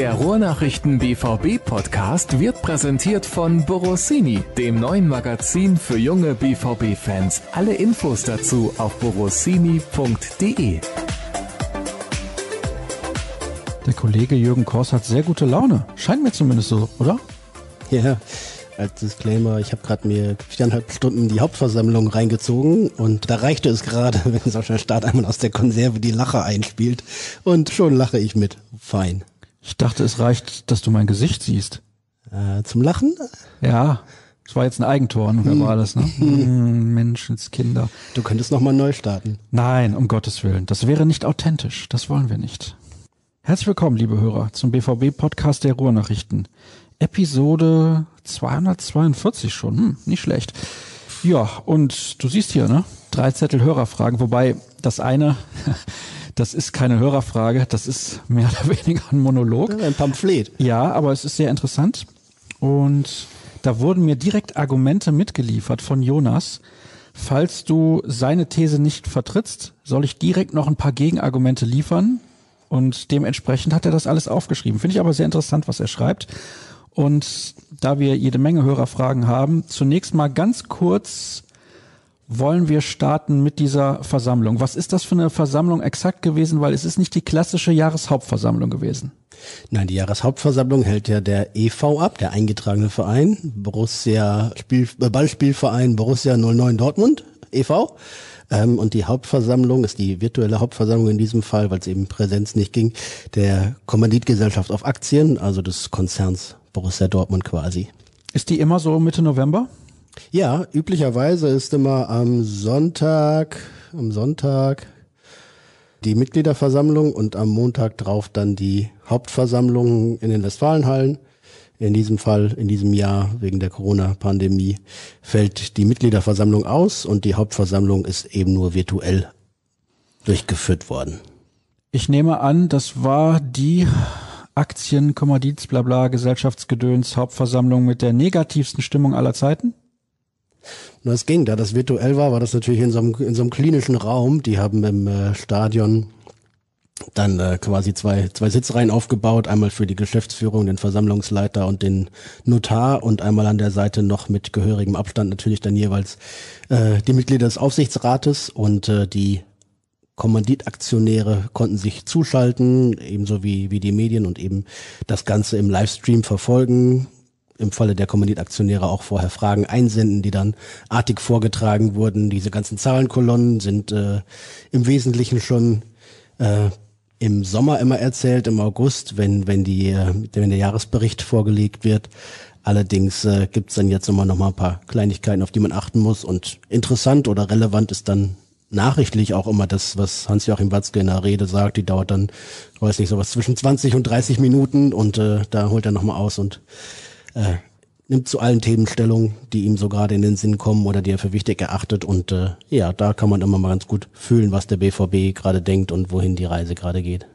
Der Ruhrnachrichten BVB Podcast wird präsentiert von Borossini, dem neuen Magazin für junge BVB Fans. Alle Infos dazu auf borossini.de. Der Kollege Jürgen Kors hat sehr gute Laune. Scheint mir zumindest so, oder? Ja, als Disclaimer, ich habe gerade mir viereinhalb Stunden die Hauptversammlung reingezogen und da reichte es gerade, wenn Sascha Staat einmal aus der Konserve die Lache einspielt und schon lache ich mit. Fein. Ich dachte, es reicht, dass du mein Gesicht siehst. Äh, zum Lachen? Ja, das war jetzt ein Eigentor, wer war das, ne? Hm, Menschenskinder. Du könntest nochmal neu starten. Nein, um Gottes Willen. Das wäre nicht authentisch. Das wollen wir nicht. Herzlich willkommen, liebe Hörer, zum BVB-Podcast der Ruhrnachrichten. Episode 242 schon. Hm, nicht schlecht. Ja, und du siehst hier, ne? Drei Zettel Hörerfragen, wobei das eine, das ist keine Hörerfrage, das ist mehr oder weniger ein Monolog. Ein Pamphlet. Ja, aber es ist sehr interessant. Und da wurden mir direkt Argumente mitgeliefert von Jonas. Falls du seine These nicht vertrittst, soll ich direkt noch ein paar Gegenargumente liefern. Und dementsprechend hat er das alles aufgeschrieben. Finde ich aber sehr interessant, was er schreibt. Und da wir jede Menge Hörerfragen haben, zunächst mal ganz kurz wollen wir starten mit dieser Versammlung. Was ist das für eine Versammlung exakt gewesen? Weil es ist nicht die klassische Jahreshauptversammlung gewesen. Nein, die Jahreshauptversammlung hält ja der EV ab, der eingetragene Verein, Borussia Spiel, äh, Ballspielverein Borussia 09 Dortmund e.V. Ähm, und die Hauptversammlung ist die virtuelle Hauptversammlung in diesem Fall, weil es eben Präsenz nicht ging, der Kommanditgesellschaft auf Aktien, also des Konzerns Borussia Dortmund quasi. Ist die immer so Mitte November? Ja, üblicherweise ist immer am Sonntag, am Sonntag die Mitgliederversammlung und am Montag drauf dann die Hauptversammlung in den Westfalenhallen. In diesem Fall, in diesem Jahr, wegen der Corona-Pandemie, fällt die Mitgliederversammlung aus und die Hauptversammlung ist eben nur virtuell durchgeführt worden. Ich nehme an, das war die Aktien, Kommandits, Blabla, Gesellschaftsgedöns, Hauptversammlung mit der negativsten Stimmung aller Zeiten? Na, es ging, da das virtuell war, war das natürlich in so einem, in so einem klinischen Raum. Die haben im äh, Stadion dann äh, quasi zwei, zwei Sitzreihen aufgebaut, einmal für die Geschäftsführung, den Versammlungsleiter und den Notar und einmal an der Seite noch mit gehörigem Abstand natürlich dann jeweils äh, die Mitglieder des Aufsichtsrates und äh, die Kommanditaktionäre konnten sich zuschalten, ebenso wie, wie die Medien und eben das Ganze im Livestream verfolgen. Im Falle der Kommanditaktionäre auch vorher Fragen einsenden, die dann artig vorgetragen wurden. Diese ganzen Zahlenkolonnen sind äh, im Wesentlichen schon äh, im Sommer immer erzählt, im August, wenn, wenn, die, äh, wenn der Jahresbericht vorgelegt wird. Allerdings äh, gibt dann jetzt immer noch mal ein paar Kleinigkeiten, auf die man achten muss. Und interessant oder relevant ist dann nachrichtlich auch immer das, was Hans-Joachim Watzke in der Rede sagt, die dauert dann, weiß nicht, sowas zwischen 20 und 30 Minuten und äh, da holt er nochmal aus und äh, nimmt zu allen Themen Stellung, die ihm so gerade in den Sinn kommen oder die er für wichtig erachtet und äh, ja, da kann man immer mal ganz gut fühlen, was der BVB gerade denkt und wohin die Reise gerade geht.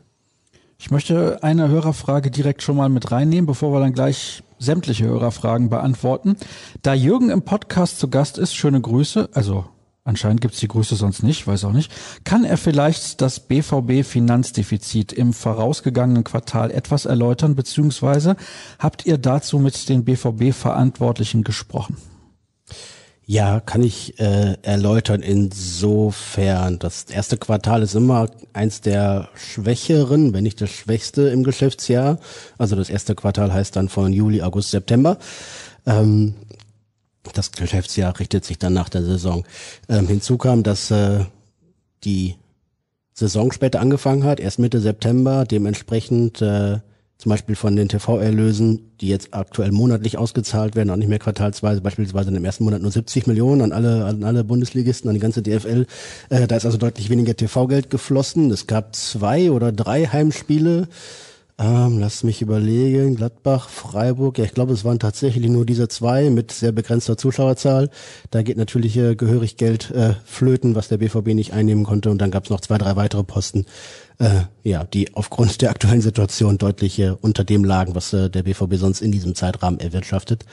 Ich möchte eine Hörerfrage direkt schon mal mit reinnehmen, bevor wir dann gleich sämtliche Hörerfragen beantworten. Da Jürgen im Podcast zu Gast ist, schöne Grüße, also anscheinend gibt's die Größe sonst nicht, weiß auch nicht, kann er vielleicht das BVB-Finanzdefizit im vorausgegangenen Quartal etwas erläutern, beziehungsweise habt ihr dazu mit den BVB-Verantwortlichen gesprochen? Ja, kann ich äh, erläutern insofern. Das erste Quartal ist immer eins der schwächeren, wenn nicht das schwächste im Geschäftsjahr. Also das erste Quartal heißt dann von Juli, August, September. Ähm, das Geschäftsjahr richtet sich dann nach der Saison. Ähm, hinzu kam, dass äh, die Saison später angefangen hat, erst Mitte September, dementsprechend äh, zum Beispiel von den TV-Erlösen, die jetzt aktuell monatlich ausgezahlt werden, auch nicht mehr quartalsweise, beispielsweise im ersten Monat nur 70 Millionen an alle, an alle Bundesligisten, an die ganze DFL. Äh, da ist also deutlich weniger TV-Geld geflossen. Es gab zwei oder drei Heimspiele ähm, lass mich überlegen. Gladbach, Freiburg. Ja, ich glaube, es waren tatsächlich nur diese zwei mit sehr begrenzter Zuschauerzahl. Da geht natürlich äh, gehörig Geld äh, flöten, was der BVB nicht einnehmen konnte. Und dann gab es noch zwei, drei weitere Posten, äh, ja, die aufgrund der aktuellen Situation deutlich äh, unter dem lagen, was äh, der BVB sonst in diesem Zeitrahmen erwirtschaftet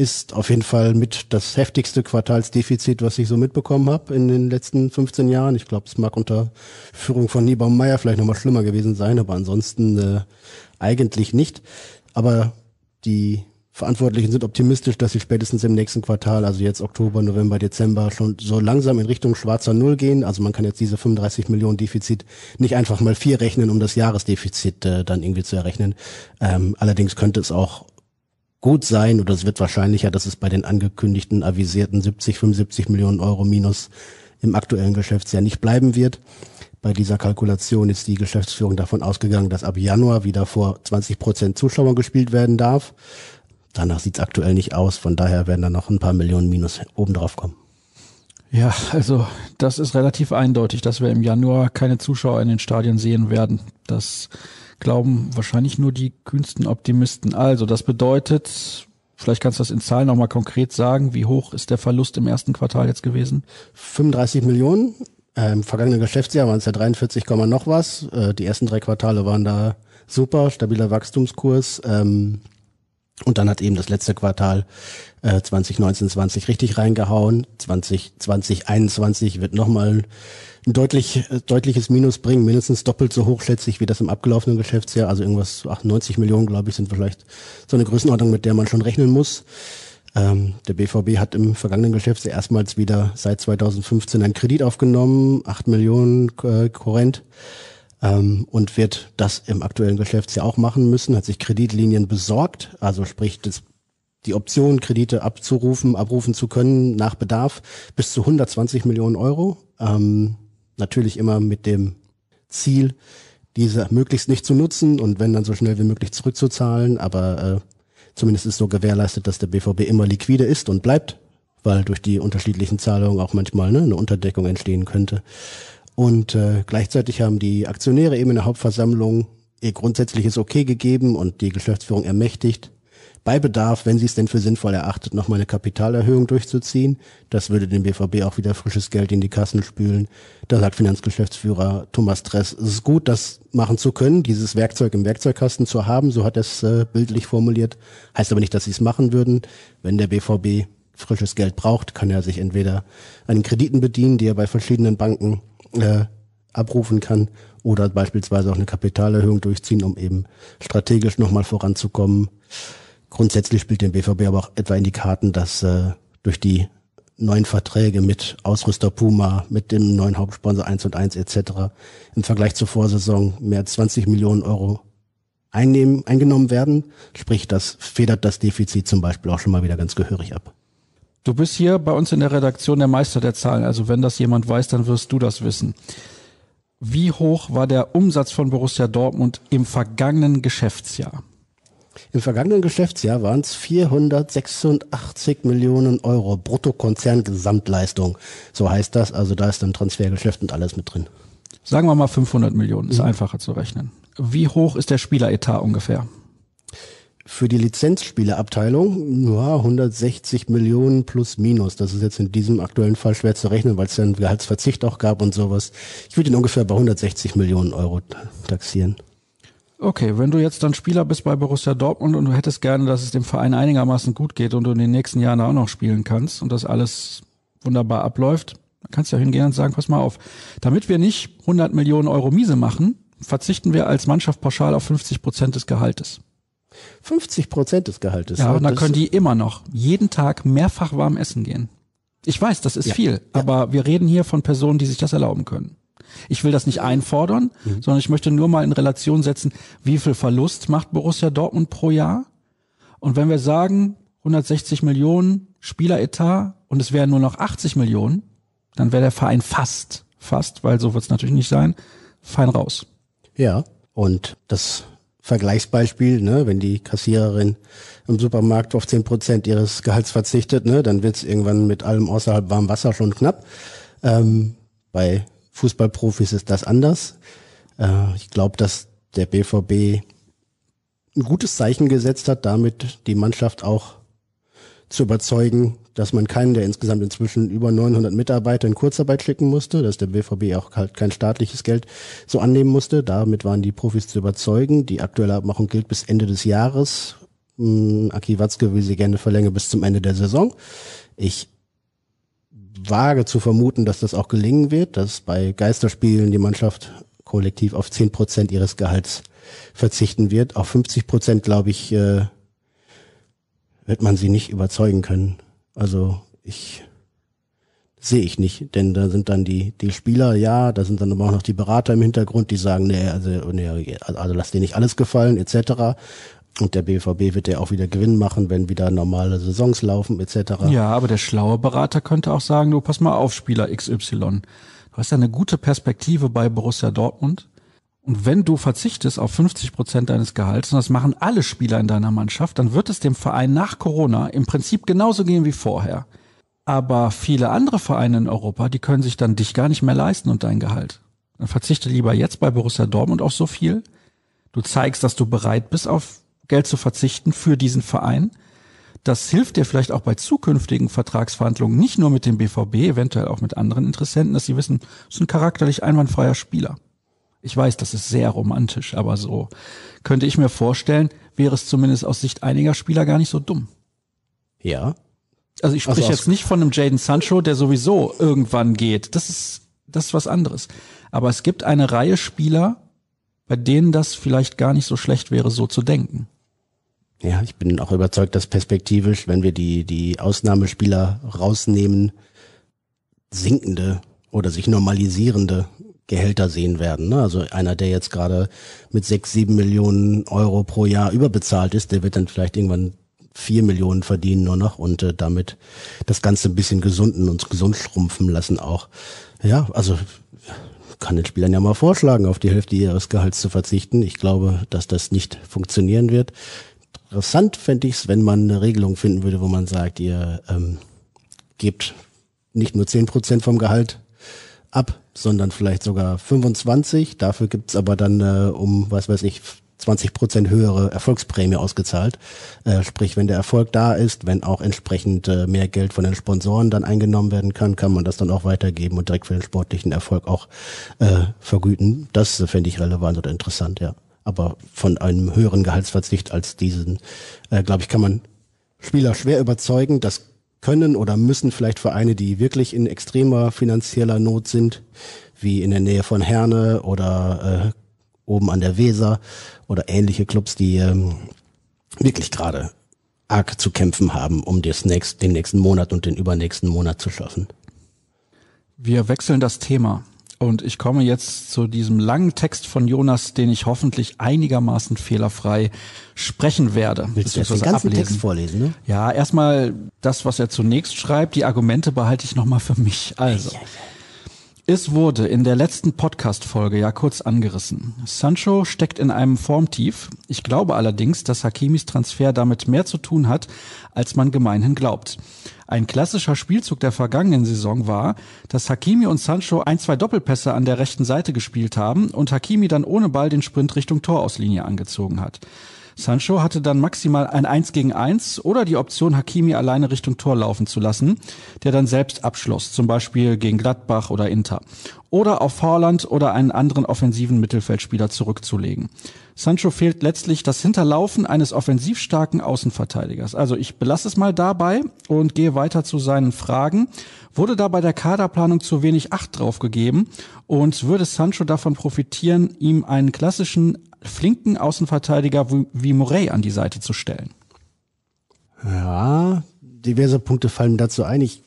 ist auf jeden Fall mit das heftigste Quartalsdefizit, was ich so mitbekommen habe in den letzten 15 Jahren. Ich glaube, es mag unter Führung von Niebaum Meyer vielleicht nochmal schlimmer gewesen sein, aber ansonsten äh, eigentlich nicht. Aber die Verantwortlichen sind optimistisch, dass sie spätestens im nächsten Quartal, also jetzt Oktober, November, Dezember, schon so langsam in Richtung schwarzer Null gehen. Also man kann jetzt diese 35 Millionen Defizit nicht einfach mal vier rechnen, um das Jahresdefizit äh, dann irgendwie zu errechnen. Ähm, allerdings könnte es auch gut sein oder es wird wahrscheinlicher, dass es bei den angekündigten avisierten 70, 75 Millionen Euro Minus im aktuellen Geschäftsjahr nicht bleiben wird. Bei dieser Kalkulation ist die Geschäftsführung davon ausgegangen, dass ab Januar wieder vor 20 Prozent Zuschauern gespielt werden darf. Danach sieht es aktuell nicht aus, von daher werden da noch ein paar Millionen Minus obendrauf kommen. Ja, also das ist relativ eindeutig, dass wir im Januar keine Zuschauer in den Stadien sehen werden. Das glauben wahrscheinlich nur die kühnsten Optimisten. Also das bedeutet, vielleicht kannst du das in Zahlen nochmal konkret sagen, wie hoch ist der Verlust im ersten Quartal jetzt gewesen? 35 Millionen. Äh, Im vergangenen Geschäftsjahr waren es ja 43, noch was. Äh, die ersten drei Quartale waren da super, stabiler Wachstumskurs. Ähm, und dann hat eben das letzte Quartal äh, 2019, 20 richtig reingehauen. 2020, 21 wird nochmal ein deutlich, äh, deutliches Minus bringen, mindestens doppelt so hoch schätze ich wie das im abgelaufenen Geschäftsjahr. Also irgendwas 98 Millionen, glaube ich, sind vielleicht so eine Größenordnung, mit der man schon rechnen muss. Ähm, der BVB hat im vergangenen Geschäftsjahr erstmals wieder seit 2015 einen Kredit aufgenommen, 8 Millionen äh, Korrent ähm, und wird das im aktuellen Geschäftsjahr auch machen müssen, hat sich Kreditlinien besorgt, also sprich das, die Option, Kredite abzurufen, abrufen zu können nach Bedarf bis zu 120 Millionen Euro. Ähm, natürlich immer mit dem Ziel, diese möglichst nicht zu nutzen und wenn dann so schnell wie möglich zurückzuzahlen, aber äh, zumindest ist so gewährleistet, dass der BVB immer liquide ist und bleibt, weil durch die unterschiedlichen Zahlungen auch manchmal ne, eine Unterdeckung entstehen könnte. Und äh, gleichzeitig haben die Aktionäre eben in der Hauptversammlung ihr grundsätzliches Okay gegeben und die Geschäftsführung ermächtigt, bei Bedarf, wenn sie es denn für sinnvoll erachtet, nochmal eine Kapitalerhöhung durchzuziehen. Das würde dem BVB auch wieder frisches Geld in die Kassen spülen. Da sagt Finanzgeschäftsführer Thomas Dress, es ist gut, das machen zu können, dieses Werkzeug im Werkzeugkasten zu haben, so hat er es äh, bildlich formuliert. Heißt aber nicht, dass sie es machen würden. Wenn der BVB frisches Geld braucht, kann er sich entweder an Krediten bedienen, die er bei verschiedenen Banken äh, abrufen kann oder beispielsweise auch eine Kapitalerhöhung durchziehen, um eben strategisch nochmal voranzukommen. Grundsätzlich spielt den BVB aber auch etwa in die Karten, dass äh, durch die neuen Verträge mit Ausrüster Puma, mit dem neuen Hauptsponsor 1 und 1 etc. im Vergleich zur Vorsaison mehr als 20 Millionen Euro einnehmen, eingenommen werden. Sprich, das federt das Defizit zum Beispiel auch schon mal wieder ganz gehörig ab. Du bist hier bei uns in der Redaktion der Meister der Zahlen. Also wenn das jemand weiß, dann wirst du das wissen. Wie hoch war der Umsatz von Borussia Dortmund im vergangenen Geschäftsjahr? Im vergangenen Geschäftsjahr waren es 486 Millionen Euro Bruttokonzerngesamtleistung. So heißt das. Also da ist dann Transfergeschäft und alles mit drin. Sagen wir mal 500 Millionen. Ist mhm. einfacher zu rechnen. Wie hoch ist der Spieleretat ungefähr? Für die Lizenzspieleabteilung ja, 160 Millionen plus minus. Das ist jetzt in diesem aktuellen Fall schwer zu rechnen, weil es ja einen Gehaltsverzicht auch gab und sowas. Ich würde ihn ungefähr bei 160 Millionen Euro taxieren. Okay, wenn du jetzt dann Spieler bist bei Borussia Dortmund und du hättest gerne, dass es dem Verein einigermaßen gut geht und du in den nächsten Jahren auch noch spielen kannst und das alles wunderbar abläuft, dann kannst du ja hingehen und sagen, pass mal auf, damit wir nicht 100 Millionen Euro Miese machen, verzichten wir als Mannschaft pauschal auf 50 Prozent des Gehaltes. 50 Prozent des Gehaltes. Ja, und dann können die immer noch jeden Tag mehrfach warm essen gehen. Ich weiß, das ist ja, viel, ja. aber wir reden hier von Personen, die sich das erlauben können. Ich will das nicht einfordern, mhm. sondern ich möchte nur mal in Relation setzen, wie viel Verlust macht Borussia Dortmund pro Jahr? Und wenn wir sagen, 160 Millionen Spieleretat und es wären nur noch 80 Millionen, dann wäre der Verein fast, fast, weil so wird es natürlich nicht sein, fein raus. Ja, und das Vergleichsbeispiel, ne, wenn die Kassiererin im Supermarkt auf zehn Prozent ihres Gehalts verzichtet, ne, dann wird's irgendwann mit allem außerhalb warmem Wasser schon knapp. Ähm, bei Fußballprofis ist das anders. Äh, ich glaube, dass der BVB ein gutes Zeichen gesetzt hat, damit die Mannschaft auch zu überzeugen, dass man keinen der insgesamt inzwischen über 900 Mitarbeiter in Kurzarbeit schicken musste, dass der BVB auch halt kein staatliches Geld so annehmen musste. Damit waren die Profis zu überzeugen. Die aktuelle Abmachung gilt bis Ende des Jahres. Hm, Aki Watzke will sie gerne verlängern bis zum Ende der Saison. Ich wage zu vermuten, dass das auch gelingen wird, dass bei Geisterspielen die Mannschaft kollektiv auf 10 Prozent ihres Gehalts verzichten wird. Auf 50 Prozent, glaube ich, äh, wird man sie nicht überzeugen können. Also ich sehe ich nicht, denn da sind dann die die Spieler, ja, da sind dann aber auch noch die Berater im Hintergrund, die sagen, nee, also nee, also lass dir nicht alles gefallen, etc. Und der BVB wird ja auch wieder Gewinn machen, wenn wieder normale Saisons laufen, etc. Ja, aber der schlaue Berater könnte auch sagen, du pass mal auf, Spieler XY. Du hast ja eine gute Perspektive bei Borussia Dortmund. Und wenn du verzichtest auf 50 Prozent deines Gehalts, und das machen alle Spieler in deiner Mannschaft, dann wird es dem Verein nach Corona im Prinzip genauso gehen wie vorher. Aber viele andere Vereine in Europa, die können sich dann dich gar nicht mehr leisten und dein Gehalt. Dann verzichte lieber jetzt bei Borussia Dortmund auf so viel. Du zeigst, dass du bereit bist, auf Geld zu verzichten für diesen Verein. Das hilft dir vielleicht auch bei zukünftigen Vertragsverhandlungen, nicht nur mit dem BVB, eventuell auch mit anderen Interessenten, dass sie wissen, es ist ein charakterlich einwandfreier Spieler. Ich weiß, das ist sehr romantisch, aber so könnte ich mir vorstellen, wäre es zumindest aus Sicht einiger Spieler gar nicht so dumm. Ja. Also ich spreche also jetzt nicht von einem Jaden Sancho, der sowieso irgendwann geht. Das ist, das ist was anderes. Aber es gibt eine Reihe Spieler, bei denen das vielleicht gar nicht so schlecht wäre, so zu denken. Ja, ich bin auch überzeugt, dass perspektivisch, wenn wir die, die Ausnahmespieler rausnehmen, sinkende oder sich normalisierende Gehälter sehen werden. Ne? Also einer, der jetzt gerade mit sechs, sieben Millionen Euro pro Jahr überbezahlt ist, der wird dann vielleicht irgendwann vier Millionen verdienen nur noch und äh, damit das Ganze ein bisschen gesunden und gesund schrumpfen lassen auch. Ja, also kann den Spielern ja mal vorschlagen, auf die Hälfte ihres Gehalts zu verzichten. Ich glaube, dass das nicht funktionieren wird. Interessant fände ich es, wenn man eine Regelung finden würde, wo man sagt, ihr ähm, gebt nicht nur zehn Prozent vom Gehalt ab, sondern vielleicht sogar 25. Dafür gibt's aber dann äh, um, was weiß ich, 20 Prozent höhere Erfolgsprämie ausgezahlt. Äh, sprich, wenn der Erfolg da ist, wenn auch entsprechend äh, mehr Geld von den Sponsoren dann eingenommen werden kann, kann man das dann auch weitergeben und direkt für den sportlichen Erfolg auch äh, vergüten. Das äh, fände ich relevant oder interessant, ja. Aber von einem höheren Gehaltsverzicht als diesen, äh, glaube ich, kann man Spieler schwer überzeugen. Das können oder müssen vielleicht Vereine, die wirklich in extremer finanzieller Not sind, wie in der Nähe von Herne oder äh, oben an der Weser oder ähnliche Clubs, die ähm, wirklich gerade arg zu kämpfen haben, um das nächst, den nächsten Monat und den übernächsten Monat zu schaffen. Wir wechseln das Thema. Und ich komme jetzt zu diesem langen Text von Jonas, den ich hoffentlich einigermaßen fehlerfrei sprechen werde. Willst du jetzt den ganzen ablesen. Text vorlesen, ne? Ja, erstmal das, was er zunächst schreibt. Die Argumente behalte ich nochmal für mich. Also. Ja, ja. Es wurde in der letzten Podcast-Folge ja kurz angerissen. Sancho steckt in einem Formtief. Ich glaube allerdings, dass Hakimis Transfer damit mehr zu tun hat, als man gemeinhin glaubt. Ein klassischer Spielzug der vergangenen Saison war, dass Hakimi und Sancho ein, zwei Doppelpässe an der rechten Seite gespielt haben und Hakimi dann ohne Ball den Sprint Richtung Torauslinie angezogen hat. Sancho hatte dann maximal ein 1 gegen 1 oder die Option, Hakimi alleine Richtung Tor laufen zu lassen, der dann selbst abschloss, zum Beispiel gegen Gladbach oder Inter. Oder auf Vorland oder einen anderen offensiven Mittelfeldspieler zurückzulegen. Sancho fehlt letztlich das Hinterlaufen eines offensivstarken Außenverteidigers. Also ich belasse es mal dabei und gehe weiter zu seinen Fragen. Wurde da bei der Kaderplanung zu wenig Acht drauf gegeben und würde Sancho davon profitieren, ihm einen klassischen flinken Außenverteidiger wie Morey an die Seite zu stellen? Ja, diverse Punkte fallen dazu ein. Ich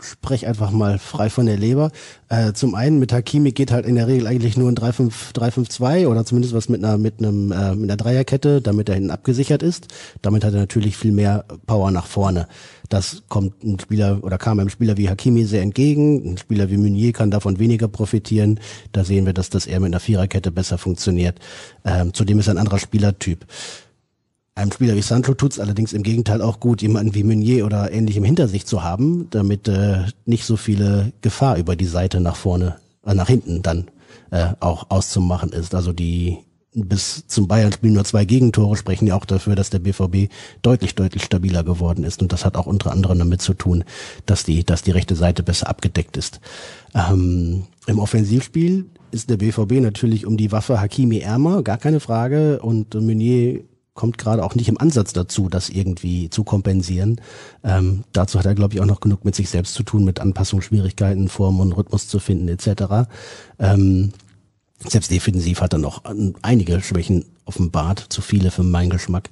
spreche einfach mal frei von der Leber. Äh, zum einen mit Hakimi geht halt in der Regel eigentlich nur ein 3-5-2 oder zumindest was mit einer mit einem äh, mit einer Dreierkette, damit er hinten abgesichert ist. Damit hat er natürlich viel mehr Power nach vorne. Das kommt ein Spieler oder kam einem Spieler wie Hakimi sehr entgegen. Ein Spieler wie Meunier kann davon weniger profitieren. Da sehen wir, dass das eher mit einer Viererkette besser funktioniert. Ähm, zudem ist er ein anderer Spielertyp. Einem Spieler wie Sancho tut's allerdings im Gegenteil auch gut, jemanden wie Meunier oder ähnlichem hinter sich zu haben, damit äh, nicht so viele Gefahr über die Seite nach vorne, äh, nach hinten dann äh, auch auszumachen ist. Also die bis zum Bayern-Spiel nur zwei Gegentore sprechen ja auch dafür, dass der BVB deutlich, deutlich stabiler geworden ist. Und das hat auch unter anderem damit zu tun, dass die, dass die rechte Seite besser abgedeckt ist. Ähm, Im Offensivspiel ist der BVB natürlich um die Waffe Hakimi ärmer, gar keine Frage. Und Meunier kommt gerade auch nicht im Ansatz dazu, das irgendwie zu kompensieren. Ähm, dazu hat er, glaube ich, auch noch genug mit sich selbst zu tun, mit Anpassungsschwierigkeiten, Form und Rhythmus zu finden etc. Ähm, Selbst defensiv hat er noch einige Schwächen offenbart, zu viele für meinen Geschmack.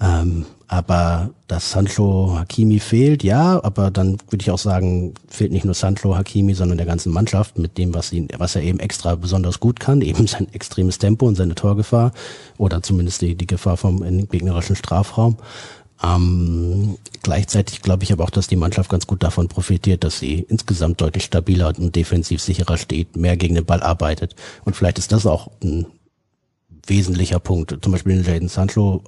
Ähm, aber dass Sancho Hakimi fehlt, ja, aber dann würde ich auch sagen, fehlt nicht nur Sancho Hakimi, sondern der ganzen Mannschaft mit dem, was ihn, was er eben extra besonders gut kann, eben sein extremes Tempo und seine Torgefahr oder zumindest die, die Gefahr vom gegnerischen Strafraum. Ähm, gleichzeitig glaube ich aber auch, dass die Mannschaft ganz gut davon profitiert, dass sie insgesamt deutlich stabiler und defensiv sicherer steht, mehr gegen den Ball arbeitet. Und vielleicht ist das auch ein wesentlicher Punkt. Zum Beispiel in Jaden Sancho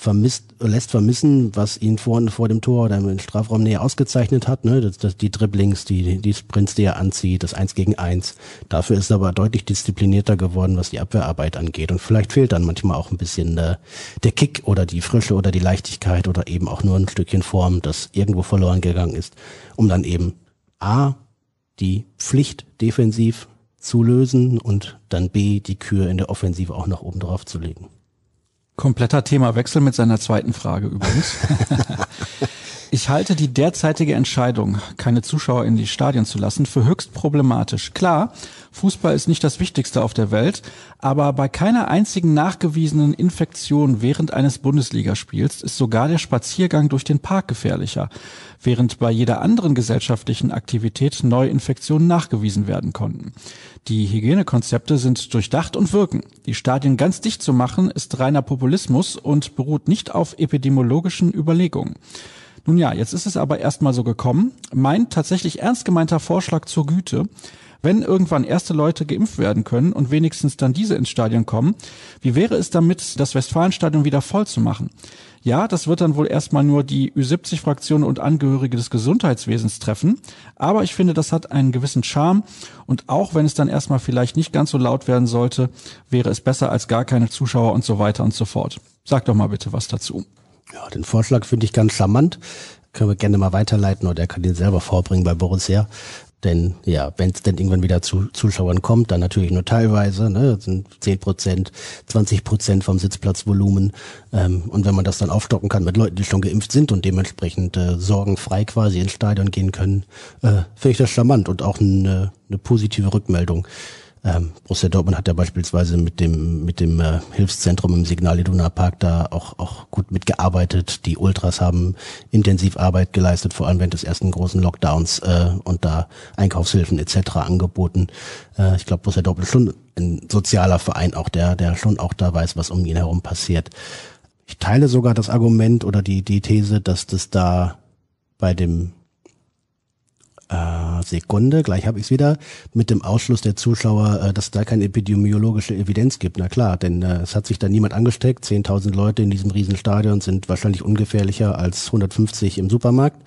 vermisst, lässt vermissen, was ihn vorne vor dem Tor oder im Strafraum näher ausgezeichnet hat, ne? Das, das, die Dribblings, die, die Sprints, die er anzieht, das Eins gegen Eins. Dafür ist er aber deutlich disziplinierter geworden, was die Abwehrarbeit angeht. Und vielleicht fehlt dann manchmal auch ein bisschen äh, der Kick oder die Frische oder die Leichtigkeit oder eben auch nur ein Stückchen Form, das irgendwo verloren gegangen ist, um dann eben A, die Pflicht defensiv zu lösen und dann B, die Kür in der Offensive auch noch oben drauf zu legen. Kompletter Themawechsel mit seiner zweiten Frage übrigens. Ich halte die derzeitige Entscheidung, keine Zuschauer in die Stadien zu lassen, für höchst problematisch. Klar, Fußball ist nicht das Wichtigste auf der Welt, aber bei keiner einzigen nachgewiesenen Infektion während eines Bundesligaspiels ist sogar der Spaziergang durch den Park gefährlicher, während bei jeder anderen gesellschaftlichen Aktivität Neuinfektionen nachgewiesen werden konnten. Die Hygienekonzepte sind durchdacht und wirken. Die Stadien ganz dicht zu machen, ist reiner Populismus und beruht nicht auf epidemiologischen Überlegungen. Nun ja, jetzt ist es aber erstmal so gekommen. Mein tatsächlich ernst gemeinter Vorschlag zur Güte, wenn irgendwann erste Leute geimpft werden können und wenigstens dann diese ins Stadion kommen, wie wäre es damit, das Westfalenstadion wieder voll zu machen? Ja, das wird dann wohl erstmal nur die Ü70-Fraktion und Angehörige des Gesundheitswesens treffen, aber ich finde, das hat einen gewissen Charme und auch wenn es dann erstmal vielleicht nicht ganz so laut werden sollte, wäre es besser als gar keine Zuschauer und so weiter und so fort. Sag doch mal bitte was dazu. Ja, den Vorschlag finde ich ganz charmant. Können wir gerne mal weiterleiten oder er kann den selber vorbringen bei Borussia. Denn ja, wenn es denn irgendwann wieder zu Zuschauern kommt, dann natürlich nur teilweise, ne, das sind 10 Prozent, 20 Prozent vom Sitzplatzvolumen. Ähm, und wenn man das dann aufstocken kann mit Leuten, die schon geimpft sind und dementsprechend äh, sorgenfrei quasi ins Stadion gehen können, äh, finde ich das charmant und auch eine, eine positive Rückmeldung. Ähm, Borussia Dortmund hat ja beispielsweise mit dem mit dem äh, Hilfszentrum im Signal Iduna Park da auch auch gut mitgearbeitet. Die Ultras haben intensiv Arbeit geleistet, vor allem während des ersten großen Lockdowns äh, und da Einkaufshilfen etc. angeboten. Äh, ich glaube, Borussia Dortmund ist schon ein sozialer Verein, auch der der schon auch da weiß, was um ihn herum passiert. Ich teile sogar das Argument oder die die These, dass das da bei dem äh, Sekunde, gleich habe ich es wieder, mit dem Ausschluss der Zuschauer, äh, dass da keine epidemiologische Evidenz gibt. Na klar, denn äh, es hat sich da niemand angesteckt. 10.000 Leute in diesem Riesenstadion sind wahrscheinlich ungefährlicher als 150 im Supermarkt.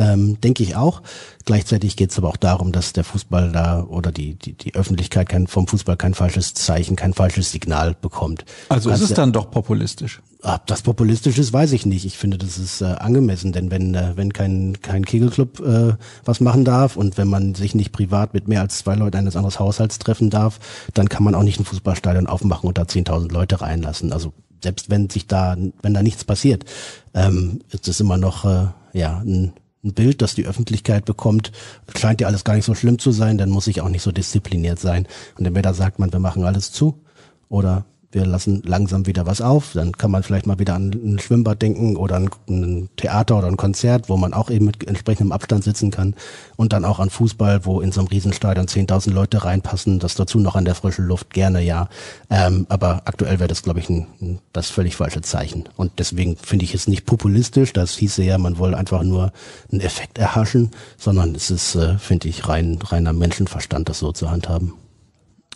Ähm, Denke ich auch. Gleichzeitig geht es aber auch darum, dass der Fußball da oder die, die, die Öffentlichkeit kein, vom Fußball kein falsches Zeichen, kein falsches Signal bekommt. Also ist es dann doch populistisch? Ob das populistisch ist, weiß ich nicht. Ich finde, das ist äh, angemessen, denn wenn, äh, wenn kein, kein Kegelclub äh, was machen darf und wenn man sich nicht privat mit mehr als zwei Leuten eines anderen Haushalts treffen darf, dann kann man auch nicht ein Fußballstadion aufmachen und da 10.000 Leute reinlassen. Also selbst wenn sich da, wenn da nichts passiert, ähm, ist es immer noch äh, ja ein, ein Bild, das die Öffentlichkeit bekommt. Scheint ja alles gar nicht so schlimm zu sein, dann muss ich auch nicht so diszipliniert sein. Und entweder sagt man, wir machen alles zu oder wir lassen langsam wieder was auf. Dann kann man vielleicht mal wieder an ein Schwimmbad denken oder an ein Theater oder ein Konzert, wo man auch eben mit entsprechendem Abstand sitzen kann. Und dann auch an Fußball, wo in so einem Riesenstadion 10.000 Leute reinpassen. Das dazu noch an der frischen Luft gerne, ja. Ähm, aber aktuell wäre das, glaube ich, ein, das völlig falsche Zeichen. Und deswegen finde ich es nicht populistisch. Das hieße ja, man wolle einfach nur einen Effekt erhaschen, sondern es ist, äh, finde ich, rein, reiner Menschenverstand, das so zu handhaben.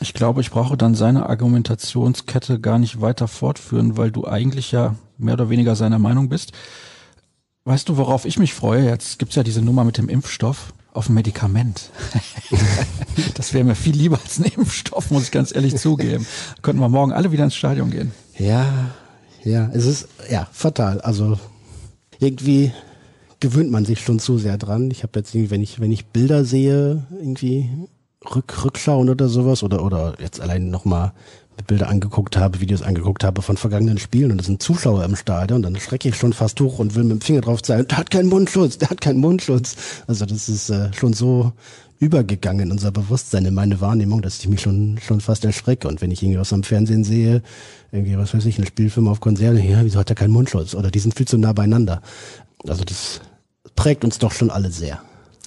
Ich glaube, ich brauche dann seine Argumentationskette gar nicht weiter fortführen, weil du eigentlich ja mehr oder weniger seiner Meinung bist. Weißt du, worauf ich mich freue? Jetzt gibt's ja diese Nummer mit dem Impfstoff auf ein Medikament. das wäre mir viel lieber als ein Impfstoff, muss ich ganz ehrlich zugeben. könnten wir morgen alle wieder ins Stadion gehen. Ja, ja, es ist ja fatal. Also irgendwie gewöhnt man sich schon zu sehr dran. Ich habe jetzt wenn ich wenn ich Bilder sehe, irgendwie Rück, Rückschauen oder sowas oder, oder jetzt allein nochmal Bilder angeguckt habe, Videos angeguckt habe von vergangenen Spielen und es sind Zuschauer im Stadion, dann schrecke ich schon fast hoch und will mit dem Finger drauf zeigen, der hat keinen Mundschutz, der hat keinen Mundschutz. Also das ist äh, schon so übergegangen in unser Bewusstsein, in meine Wahrnehmung, dass ich mich schon, schon fast erschrecke. Und wenn ich irgendwas am Fernsehen sehe, irgendwie, was weiß ich, ein Spielfilm auf Konzerne, ja, wieso hat er keinen Mundschutz? Oder die sind viel zu nah beieinander. Also das prägt uns doch schon alle sehr.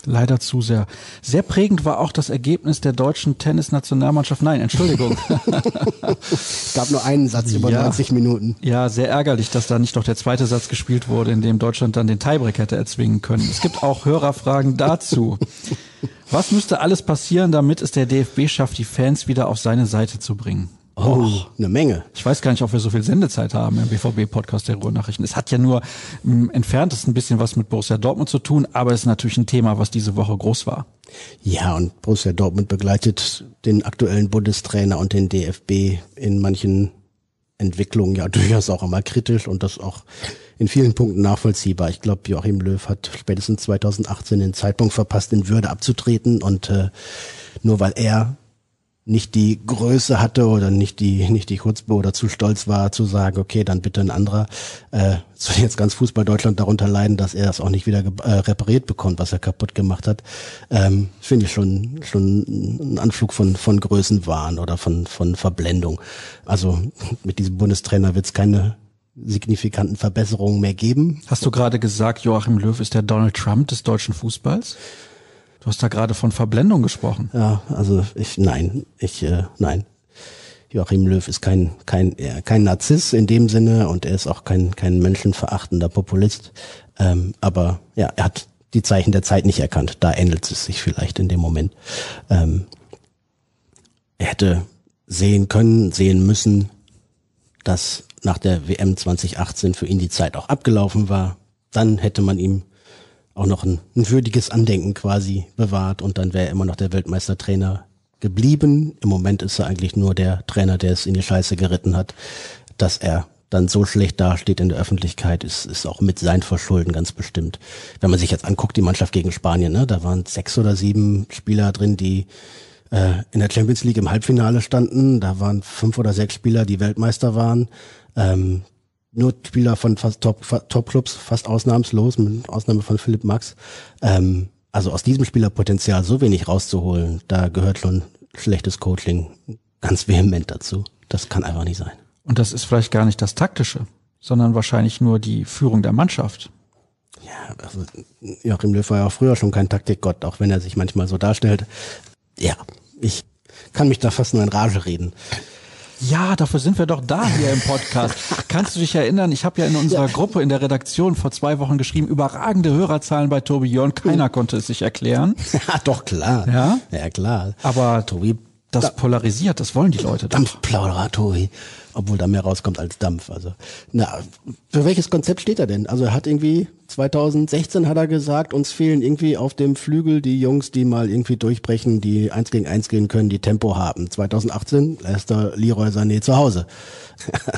Leider zu sehr. Sehr prägend war auch das Ergebnis der deutschen Tennisnationalmannschaft. Nein, Entschuldigung. Gab nur einen Satz über ja, 90 Minuten. Ja, sehr ärgerlich, dass da nicht noch der zweite Satz gespielt wurde, in dem Deutschland dann den Tiebreak hätte erzwingen können. Es gibt auch Hörerfragen dazu. Was müsste alles passieren, damit es der DFB schafft, die Fans wieder auf seine Seite zu bringen? Oh, eine Menge. Ich weiß gar nicht, ob wir so viel Sendezeit haben im BVB-Podcast der Ruhrnachrichten. Es hat ja nur im entferntesten ein bisschen was mit Borussia Dortmund zu tun, aber es ist natürlich ein Thema, was diese Woche groß war. Ja, und Borussia Dortmund begleitet den aktuellen Bundestrainer und den DFB in manchen Entwicklungen ja durchaus auch immer kritisch und das auch in vielen Punkten nachvollziehbar. Ich glaube, Joachim Löw hat spätestens 2018 den Zeitpunkt verpasst, in Würde abzutreten und äh, nur weil er nicht die Größe hatte oder nicht die nicht die Chutzpe oder zu stolz war zu sagen, okay, dann bitte ein anderer. Äh, soll jetzt ganz Fußball Deutschland darunter leiden, dass er das auch nicht wieder äh, repariert bekommt, was er kaputt gemacht hat. Ähm, Finde ich schon schon ein Anflug von von Größenwahn oder von von Verblendung. Also mit diesem Bundestrainer wird es keine signifikanten Verbesserungen mehr geben. Hast du gerade gesagt, Joachim Löw ist der Donald Trump des deutschen Fußballs? Du hast da gerade von Verblendung gesprochen. Ja, also ich nein, ich äh, nein. Joachim Löw ist kein kein äh, kein Narziss in dem Sinne und er ist auch kein kein menschenverachtender Populist. Ähm, aber ja, er hat die Zeichen der Zeit nicht erkannt. Da ändert es sich vielleicht in dem Moment. Ähm, er hätte sehen können, sehen müssen, dass nach der WM 2018 für ihn die Zeit auch abgelaufen war. Dann hätte man ihm auch noch ein, ein würdiges Andenken quasi bewahrt und dann wäre er immer noch der Weltmeistertrainer geblieben. Im Moment ist er eigentlich nur der Trainer, der es in die Scheiße geritten hat, dass er dann so schlecht dasteht in der Öffentlichkeit, ist, ist auch mit sein Verschulden ganz bestimmt. Wenn man sich jetzt anguckt, die Mannschaft gegen Spanien, ne, da waren sechs oder sieben Spieler drin, die äh, in der Champions League im Halbfinale standen. Da waren fünf oder sechs Spieler, die Weltmeister waren. Ähm, nur Spieler von fast Top, Top-Clubs, fast ausnahmslos, mit Ausnahme von Philipp Max. Ähm, also aus diesem Spielerpotenzial so wenig rauszuholen, da gehört schon schlechtes Coaching ganz vehement dazu. Das kann einfach nicht sein. Und das ist vielleicht gar nicht das Taktische, sondern wahrscheinlich nur die Führung der Mannschaft. Ja, also Joachim Löw war ja auch früher schon kein Taktikgott, auch wenn er sich manchmal so darstellt. Ja, ich kann mich da fast nur in Rage reden. Ja, dafür sind wir doch da hier im Podcast. Kannst du dich erinnern? Ich habe ja in unserer. Gruppe in der Redaktion vor zwei Wochen geschrieben, überragende Hörerzahlen bei Tobi Jörn. Keiner konnte es sich erklären. Ja, doch klar. Ja, ja klar. Aber Tobi, das da, polarisiert. Das wollen die Leute. Dampfplauderer, Tobi obwohl da mehr rauskommt als Dampf. Also, na, für welches Konzept steht er denn? Also er hat irgendwie 2016 hat er gesagt, uns fehlen irgendwie auf dem Flügel die Jungs, die mal irgendwie durchbrechen, die eins gegen eins gehen können, die Tempo haben. 2018 lässt er Leroy Sané zu Hause.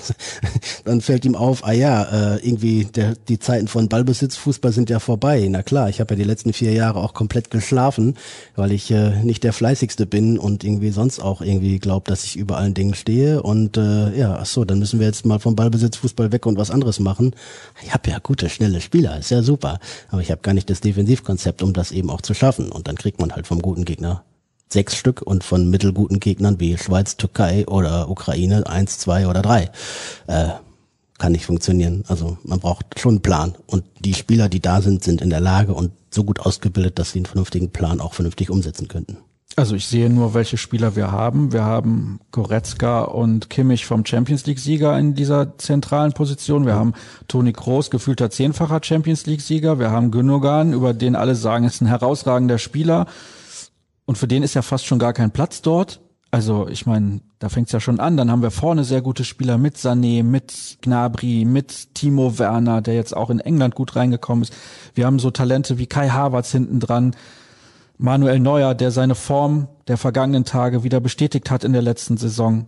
dann fällt ihm auf, ah ja, äh, irgendwie der, die Zeiten von Ballbesitzfußball sind ja vorbei. Na klar, ich habe ja die letzten vier Jahre auch komplett geschlafen, weil ich äh, nicht der fleißigste bin und irgendwie sonst auch irgendwie glaube, dass ich über allen Dingen stehe. Und äh, ja, ach so, dann müssen wir jetzt mal vom Ballbesitzfußball weg und was anderes machen. Ich habe ja gute, schnelle Spieler, ist ja super. Aber ich habe gar nicht das Defensivkonzept, um das eben auch zu schaffen. Und dann kriegt man halt vom guten Gegner sechs Stück und von mittelguten Gegnern wie Schweiz, Türkei oder Ukraine eins, zwei oder drei. Äh, kann nicht funktionieren. Also man braucht schon einen Plan. Und die Spieler, die da sind, sind in der Lage und so gut ausgebildet, dass sie einen vernünftigen Plan auch vernünftig umsetzen könnten. Also ich sehe nur, welche Spieler wir haben. Wir haben Goretzka und Kimmich vom Champions League Sieger in dieser zentralen Position. Wir haben Toni Kroos, gefühlter zehnfacher Champions League Sieger. Wir haben Gündogan, über den alle sagen, ist ein herausragender Spieler. Und für den ist ja fast schon gar kein Platz dort. Also ich meine, da fängt's ja schon an. Dann haben wir vorne sehr gute Spieler mit Sané, mit Gnabry, mit Timo Werner, der jetzt auch in England gut reingekommen ist. Wir haben so Talente wie Kai Havertz hinten dran. Manuel Neuer, der seine Form der vergangenen Tage wieder bestätigt hat in der letzten Saison.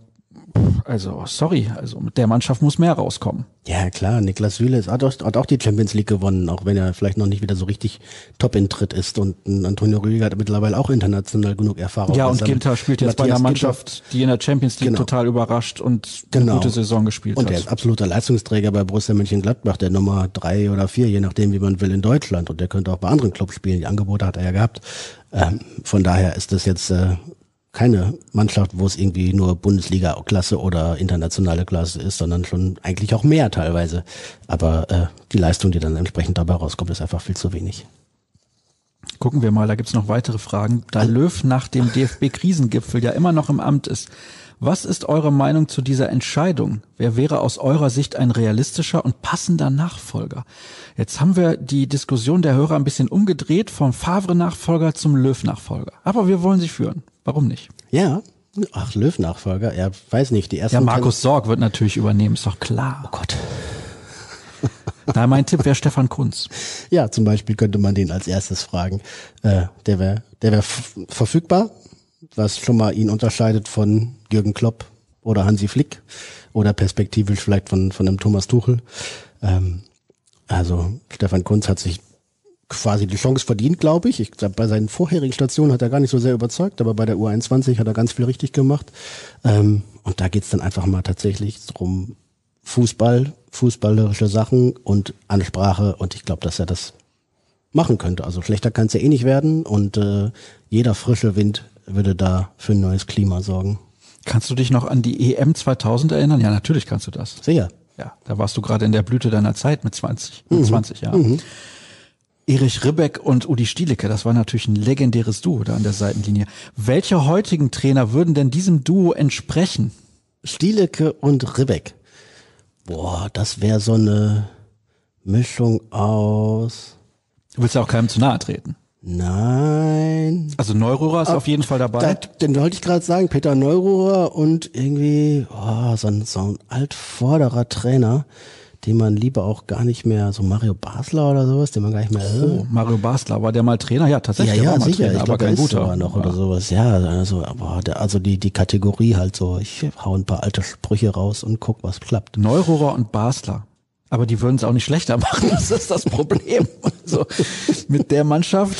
Also sorry, also mit der Mannschaft muss mehr rauskommen. Ja, klar, Niklas Süle hat, auch, hat auch die Champions League gewonnen, auch wenn er vielleicht noch nicht wieder so richtig top in Tritt ist. Und Antonio Rüdiger hat mittlerweile auch international genug Erfahrung. Ja, und gesammelt. Ginter spielt jetzt bei Matthias einer Mannschaft, die in der Champions League Genau. total überrascht und eine Genau. gute Saison gespielt Und er hat. ist absoluter Leistungsträger bei Borussia Mönchengladbach, der Nummer drei oder vier, je nachdem, wie man will, in Deutschland. Und der könnte auch bei anderen Clubs spielen. Die Angebote hat er ja gehabt. Ähm, von daher ist das jetzt äh, keine Mannschaft, wo es irgendwie nur Bundesliga-Klasse oder internationale Klasse ist, sondern schon eigentlich auch mehr teilweise. Aber äh, die Leistung, die dann entsprechend dabei rauskommt, ist einfach viel zu wenig. Gucken wir mal, da gibt's noch weitere Fragen. Da Löw nach dem DFB-Krisengipfel ja immer noch im Amt ist, was ist eure Meinung zu dieser Entscheidung? Wer wäre aus eurer Sicht ein realistischer und passender Nachfolger? Jetzt haben wir die Diskussion der Hörer ein bisschen umgedreht vom Favre-Nachfolger zum Löw-Nachfolger. Aber wir wollen sie führen. Warum nicht? Ja, ach, Löw-Nachfolger, er weiß nicht, die ersten Ja, Markus Sorg wird natürlich übernehmen, ist doch klar. Oh Gott. Da mein Tipp wäre Stefan Kunz. Ja, zum Beispiel könnte man den als erstes fragen. Äh, der wäre der wär verfügbar, was schon mal ihn unterscheidet von Jürgen Klopp oder Hansi Flick oder perspektivisch vielleicht von, von einem Thomas Tuchel. Ähm, also Stefan Kunz hat sich quasi die Chance verdient, glaube ich. ich glaub, bei seinen vorherigen Stationen hat er gar nicht so sehr überzeugt, aber bei der U21 hat er ganz viel richtig gemacht. Ähm, und da geht's dann einfach mal tatsächlich drum Fußball, fußballerische Sachen und Ansprache. Und ich glaube, dass er das machen könnte. Also schlechter kann es ja eh nicht werden. Und äh, jeder frische Wind würde da für ein neues Klima sorgen. Kannst du dich noch an die EM 2000 erinnern? Ja, natürlich kannst du das. Sehr. Ja, da warst du gerade in der Blüte deiner Zeit mit 20, mit 20 Jahren. Erich Ribbeck und Udi Stielecke, das war natürlich ein legendäres Duo da an der Seitenlinie. Welche heutigen Trainer würden denn diesem Duo entsprechen? Stielecke und Ribbeck. Boah, das wäre so eine Mischung aus. Du willst ja auch keinem zu nahe treten. Nein. Also Neururer ist auf jeden Fall dabei. Da, den wollte ich gerade sagen, Peter Neururer und irgendwie oh, so, ein, so ein altvorderer Trainer, den man lieber auch gar nicht mehr, so Mario Basler oder sowas, den man gar nicht mehr Oh, Mario Basler, war der mal Trainer? Ja, Ja, tatsächlich. ja, mal sicher. Trainer, ich aber glaube, kein er guter. sogar noch oder sowas. Ja, also, aber der, also die, die Kategorie halt so, ich hau ein paar alte Sprüche raus und guck, was klappt. Neururer und Basler. Aber die würden es auch nicht schlechter machen, das ist das Problem. Also, mit der Mannschaft,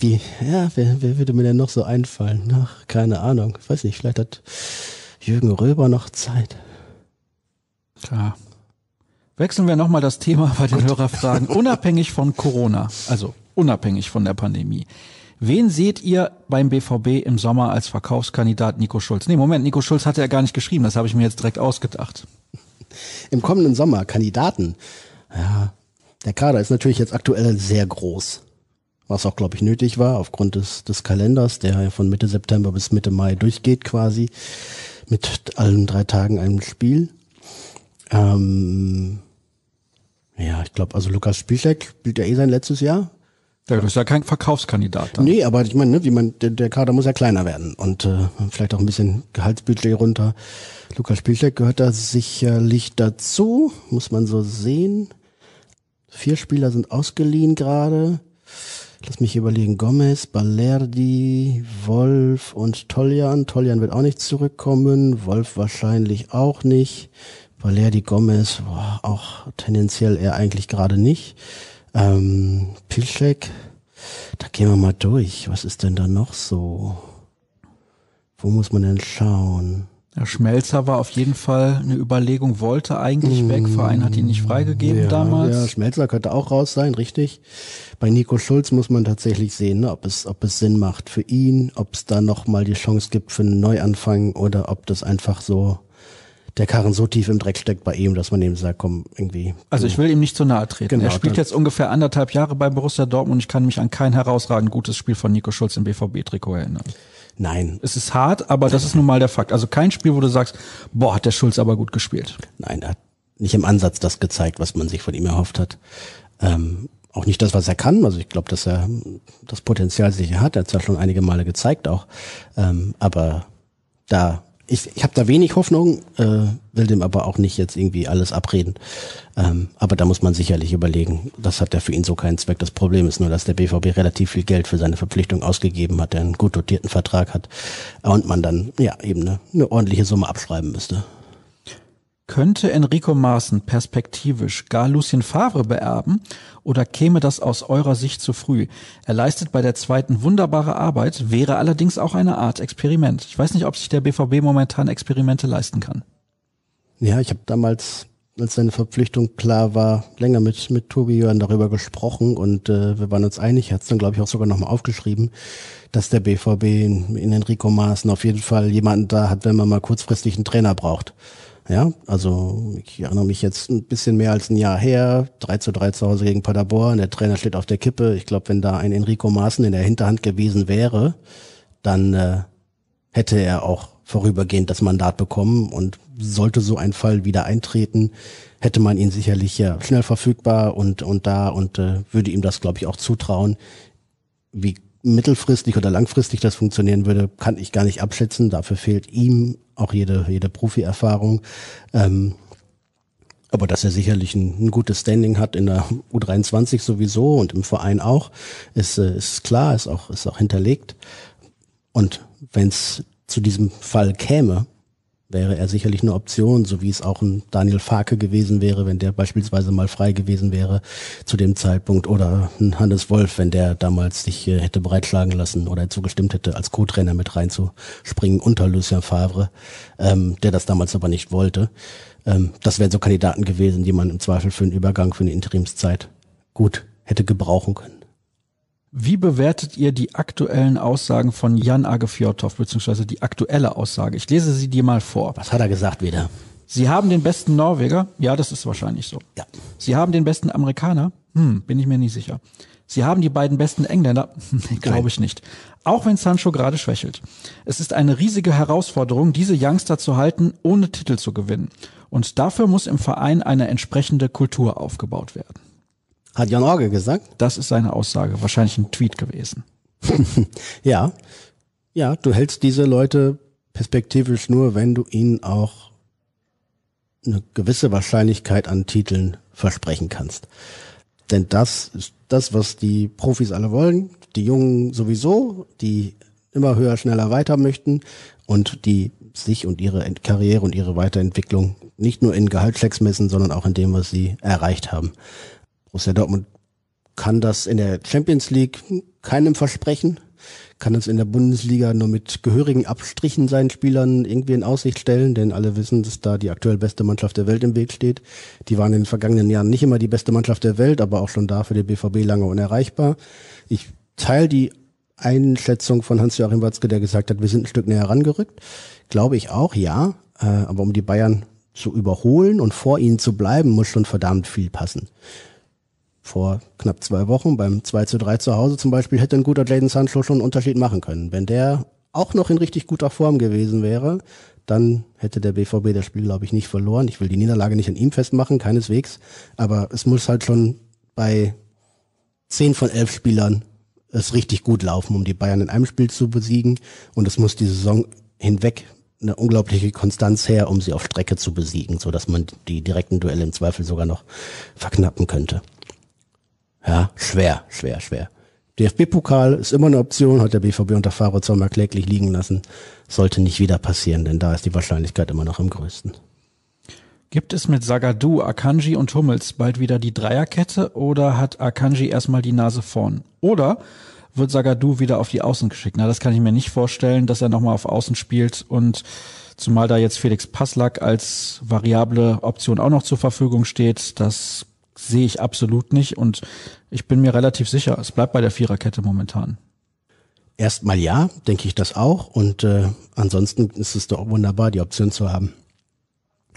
Wie, ja, wer, wer würde mir denn noch so einfallen? Ach, keine Ahnung. Ich weiß nicht, vielleicht hat Jürgen Röber noch Zeit. Klar. Wechseln wir nochmal das Thema bei den Hörerfragen. Unabhängig von Corona, also unabhängig von der Pandemie. Wen seht ihr beim BVB im Sommer als Verkaufskandidat Nico Schulz? Nee, Moment, Nico Schulz hat ja gar nicht geschrieben, das habe ich mir jetzt direkt ausgedacht. Im kommenden Sommer Kandidaten. Ja, der Kader ist natürlich jetzt aktuell sehr groß. Was auch, glaube ich, nötig war, aufgrund des, des Kalenders, der ja von Mitte September bis Mitte Mai durchgeht quasi. Mit allen drei Tagen einem Spiel. Ähm, ja, ich glaube, also Lukas Spielek spielt ja eh sein letztes Jahr. Der ist ja kein Verkaufskandidat. Dann. Nee, aber ich meine, ne, wie man, der, der Kader muss ja kleiner werden und äh, vielleicht auch ein bisschen Gehaltsbudget runter. Lukas Spielcheck gehört da sicherlich dazu, muss man so sehen. Vier Spieler sind ausgeliehen gerade. Lass mich überlegen. Gomez, Balerdi, Wolf und Toljan. Toljan wird auch nicht zurückkommen. Wolf wahrscheinlich auch nicht. Balerdi, Gomez, boah, auch tendenziell eher eigentlich gerade nicht. Ähm, Pilschek, da gehen wir mal durch. Was ist denn da noch so? Wo muss man denn schauen? Der Schmelzer war auf jeden Fall eine Überlegung, wollte eigentlich weg, Verein hat ihn nicht freigegeben ja, damals. Ja, Schmelzer könnte auch raus sein, richtig. Bei Nico Schulz muss man tatsächlich sehen, ne, ob es, ob es Sinn macht für ihn, ob es da noch mal die Chance gibt für einen Neuanfang oder ob das einfach so der Karren so tief im Dreck steckt bei ihm, dass man ihm sagt, komm, irgendwie. Also ich will ihm nicht zu nahe treten. Genau, er spielt jetzt ungefähr anderthalb Jahre bei Borussia Dortmund. Ich kann mich an kein herausragend gutes Spiel von Nico Schulz im BVB-Trikot erinnern. Nein, Es ist hart, aber das ist nun mal der Fakt. Also kein Spiel, wo du sagst, boah, hat der Schulz aber gut gespielt. Nein, er hat nicht im Ansatz das gezeigt, was man sich von ihm erhofft hat. Ähm, auch nicht das, was er kann. Also ich glaube, dass er das Potenzial sicher hat. Er hat es ja schon einige Male gezeigt auch. Ähm, aber da, ich, ich habe da wenig Hoffnung, äh, will dem aber auch nicht jetzt irgendwie alles abreden. Ähm, aber da muss man sicherlich überlegen, das hat ja für ihn so keinen Zweck. Das Problem ist nur, dass der BVB relativ viel Geld für seine Verpflichtung ausgegeben hat, der einen gut dotierten Vertrag hat und man dann ja eben eine, eine ordentliche Summe abschreiben müsste. Könnte Enrico Maaßen perspektivisch gar Lucien Favre beerben oder käme das aus eurer Sicht zu früh? Er leistet bei der zweiten wunderbare Arbeit, wäre allerdings auch eine Art Experiment. Ich weiß nicht, ob sich der BVB momentan Experimente leisten kann. Ja, ich habe damals, als seine Verpflichtung klar war, länger mit, mit Tobi Jörn darüber gesprochen und äh, wir waren uns einig, er hat es dann glaube ich auch sogar nochmal aufgeschrieben, dass der BVB in, in Enrico Maaßen auf jeden Fall jemanden da hat, wenn man mal kurzfristig einen Trainer braucht. Ja, also ich erinnere mich jetzt ein bisschen mehr als ein Jahr her, 3 zu 3 zu Hause gegen Paderborn, der Trainer steht auf der Kippe. Ich glaube, wenn da ein Enrico Maaßen in der Hinterhand gewesen wäre, dann äh, hätte er auch vorübergehend das Mandat bekommen und sollte so ein Fall wieder eintreten, hätte man ihn sicherlich ja schnell verfügbar und und da und äh, würde ihm das glaube ich auch zutrauen. Wie mittelfristig oder langfristig das funktionieren würde, kann ich gar nicht abschätzen. Dafür fehlt ihm auch jede, jede Profi-Erfahrung. Ähm, aber dass er sicherlich ein, ein, gutes Standing hat in der U23 sowieso und im Verein auch, ist, äh, ist klar, ist auch, ist auch hinterlegt. Und wenn es zu diesem Fall käme, wäre er sicherlich eine Option, so wie es auch ein Daniel Farke gewesen wäre, wenn der beispielsweise mal frei gewesen wäre zu dem Zeitpunkt oder ein Hannes Wolf, wenn der damals sich äh, hätte breitschlagen lassen oder zugestimmt hätte, als Co-Trainer mit reinzuspringen unter Lucien Favre, ähm, der das damals aber nicht wollte. Ähm, das wären so Kandidaten gewesen, die man im Zweifel für einen Übergang, für eine Interimszeit gut hätte gebrauchen können. Wie bewertet ihr die aktuellen Aussagen von Jan Agefjordhoff, beziehungsweise die aktuelle Aussage? Ich lese sie dir mal vor. Was hat er gesagt wieder? Sie haben den besten Norweger? Ja, das ist wahrscheinlich so. Ja. Sie haben den besten Amerikaner? Hm, bin ich mir nicht sicher. Sie haben die beiden besten Engländer? Glaube ich nicht. Auch wenn Sancho gerade schwächelt. Es ist eine riesige Herausforderung, diese Youngster zu halten, ohne Titel zu gewinnen. Und dafür muss im Verein eine entsprechende Kultur aufgebaut werden. Hat Jan Orge gesagt? Das ist seine Aussage. Wahrscheinlich ein Tweet gewesen. ja. Ja, du hältst diese Leute perspektivisch nur, wenn du ihnen auch eine gewisse Wahrscheinlichkeit an Titeln versprechen kannst. Denn das ist das, was die Profis alle wollen. Die Jungen sowieso, die immer höher, schneller weiter möchten und die sich und ihre Karriere und ihre Weiterentwicklung nicht nur in Gehaltschecks messen, sondern auch in dem, was sie erreicht haben. Borussia Dortmund kann das in der Champions League keinem versprechen, kann es in der Bundesliga nur mit gehörigen Abstrichen seinen Spielern irgendwie in Aussicht stellen, denn alle wissen, dass da die aktuell beste Mannschaft der Welt im Weg steht. Die waren in den vergangenen Jahren nicht immer die beste Mannschaft der Welt, aber auch schon da für die BVB lange unerreichbar. Ich teile die Einschätzung von Hans-Joachim Watzke, der gesagt hat, wir sind ein Stück näher rangerückt. Glaube ich auch, ja. Äh, aber um die Bayern zu überholen und vor ihnen zu bleiben, muss schon verdammt viel passen vor knapp zwei Wochen beim 2 zu 3 zu Hause zum Beispiel hätte ein guter Jaden Sancho schon einen Unterschied machen können. Wenn der auch noch in richtig guter Form gewesen wäre, dann hätte der BVB das Spiel, glaube ich, nicht verloren. Ich will die Niederlage nicht an ihm festmachen, keineswegs. Aber es muss halt schon bei zehn von elf Spielern es richtig gut laufen, um die Bayern in einem Spiel zu besiegen. Und es muss die Saison hinweg eine unglaubliche Konstanz her, um sie auf Strecke zu besiegen, so dass man die direkten Duelle im Zweifel sogar noch verknappen könnte. Ja, schwer, schwer, schwer. DFB-Pokal ist immer eine Option, hat der BVB unter Sommer kläglich liegen lassen. Sollte nicht wieder passieren, denn da ist die Wahrscheinlichkeit immer noch am größten. Gibt es mit Sagadu, Akanji und Hummels bald wieder die Dreierkette oder hat Akanji erstmal die Nase vorn? Oder wird Sagadu wieder auf die Außen geschickt? Na, das kann ich mir nicht vorstellen, dass er nochmal auf Außen spielt und zumal da jetzt Felix Passlack als variable Option auch noch zur Verfügung steht, das sehe ich absolut nicht und ich bin mir relativ sicher, es bleibt bei der Viererkette momentan. Erstmal ja, denke ich das auch und äh, ansonsten ist es doch wunderbar, die Option zu haben.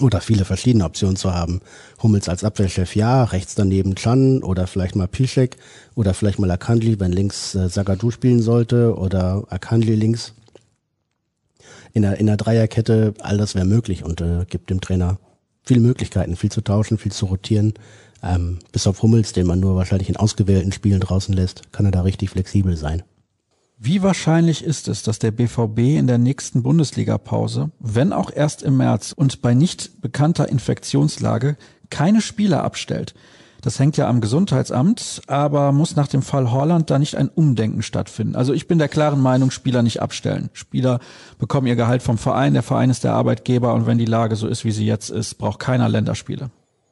Oder viele verschiedene Optionen zu haben. Hummels als Abwehrchef ja, rechts daneben Chan oder vielleicht mal Piszek oder vielleicht mal Akandli, wenn links äh, Sagadu spielen sollte oder Akandli links. In der, in der Dreierkette, all das wäre möglich und äh, gibt dem Trainer viele Möglichkeiten, viel zu tauschen, viel zu rotieren. Ähm, bis auf Hummels, den man nur wahrscheinlich in ausgewählten Spielen draußen lässt, kann er da richtig flexibel sein. Wie wahrscheinlich ist es, dass der BVB in der nächsten Bundesliga-Pause, wenn auch erst im März und bei nicht bekannter Infektionslage, keine Spieler abstellt, Das hängt ja am Gesundheitsamt, aber muss nach dem Fall Holland da nicht ein Umdenken stattfinden? Also ich bin der klaren Meinung, Spieler nicht abstellen. Spieler bekommen ihr Gehalt vom Verein, der Verein ist der Arbeitgeber und wenn die Lage so ist, wie sie jetzt ist, braucht keiner Länderspiele.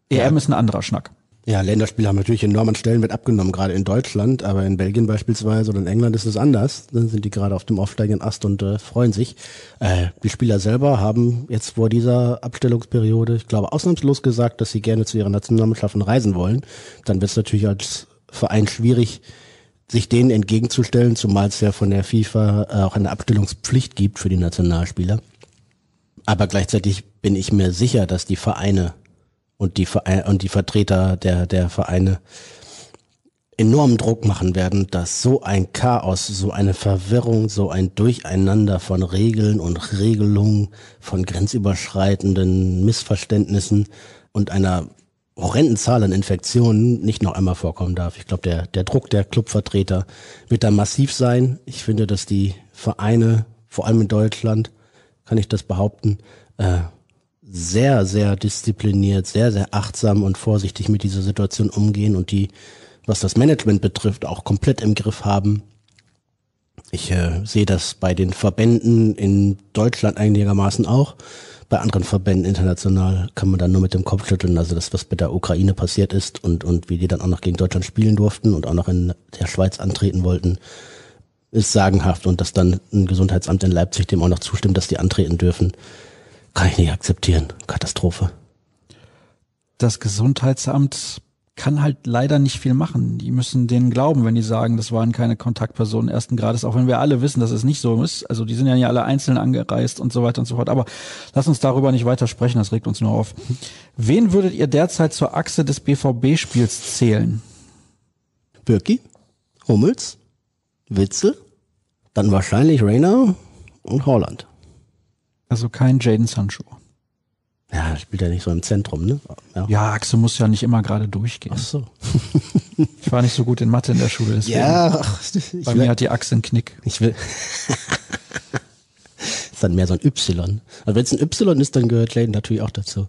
EM ja. ist ein anderer Schnack. Ja, Länderspiele haben natürlich enormen Stellenwert abgenommen, gerade in Deutschland, aber in Belgien beispielsweise oder in England ist es anders. Dann sind die gerade auf dem aufsteigenden Ast und äh, freuen sich. Äh, die Spieler selber haben jetzt vor dieser Abstellungsperiode, ich glaube, ausnahmslos gesagt, dass sie gerne zu ihren Nationalmannschaften reisen wollen. Dann wird es natürlich als Verein schwierig, sich denen entgegenzustellen, zumal es ja von der FIFA äh, auch eine Abstellungspflicht gibt für die Nationalspieler. Aber gleichzeitig bin ich mir sicher, dass die Vereine und die Vereine, und die Vertreter der, der Vereine enormen Druck machen werden, dass so ein Chaos, so eine Verwirrung, so ein Durcheinander von Regeln und Regelungen, von grenzüberschreitenden Missverständnissen und einer horrenden Zahl an Infektionen nicht noch einmal vorkommen darf. Ich glaube, der, der Druck der Clubvertreter wird da massiv sein. Ich finde, dass die Vereine, vor allem in Deutschland, kann ich das behaupten, äh, sehr, sehr diszipliniert, sehr, sehr achtsam und vorsichtig mit dieser Situation umgehen und die, was das Management betrifft, auch komplett im Griff haben. Ich äh, sehe das bei den Verbänden in Deutschland einigermaßen auch. Bei anderen Verbänden international kann man dann nur mit dem Kopf schütteln. Also das, was mit der Ukraine passiert ist und, und wie die dann auch noch gegen Deutschland spielen durften und auch noch in der Schweiz antreten wollten, ist sagenhaft. Und dass dann ein Gesundheitsamt in Leipzig dem auch noch zustimmt, dass die antreten dürfen, kann ich nicht akzeptieren. Katastrophe. Das Gesundheitsamt kann halt leider nicht viel machen. Die müssen denen glauben, wenn die sagen, das waren keine Kontaktpersonen ersten Grades, auch wenn wir alle wissen, dass es nicht so ist. Also die sind ja nicht alle einzeln angereist und so weiter und so fort. Aber lass uns darüber nicht weiter sprechen, das regt uns nur auf. Wen würdet ihr derzeit zur Achse des BVB-Spiels zählen? Birki, Hummels, Witzel, dann wahrscheinlich Rainer und Holland. Also kein Jaden Sancho. Ja, spielt ja nicht so im Zentrum, ne? Ja, ja Axel muss ja nicht immer gerade durchgehen. Ach so. ich war nicht so gut in Mathe in der Schule. Deswegen. Ja, bei mir hat die Achse einen Knick. Ich will. ist dann mehr so ein Y. Also wenn es ein Y ist, dann gehört Jaden natürlich auch dazu.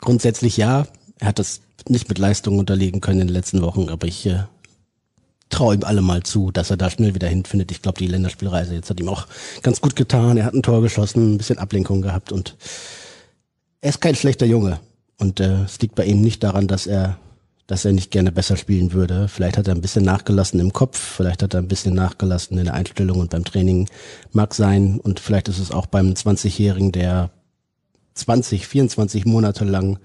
Grundsätzlich ja. Er hat das nicht mit Leistung unterlegen können in den letzten Wochen, aber ich äh, traue ihm alle mal zu, dass er da schnell wieder hinfindet. Ich glaube, die Länderspielreise jetzt hat ihm auch ganz gut getan. Er hat ein Tor geschossen, ein bisschen Ablenkung gehabt und er ist kein schlechter Junge. Und äh, es liegt bei ihm nicht daran, dass er, dass er nicht gerne besser spielen würde. Vielleicht hat er ein bisschen nachgelassen im Kopf, vielleicht hat er ein bisschen nachgelassen in der Einstellung und beim Training mag sein. Und vielleicht ist es auch beim 20-Jährigen, der 20, 24 Monate lang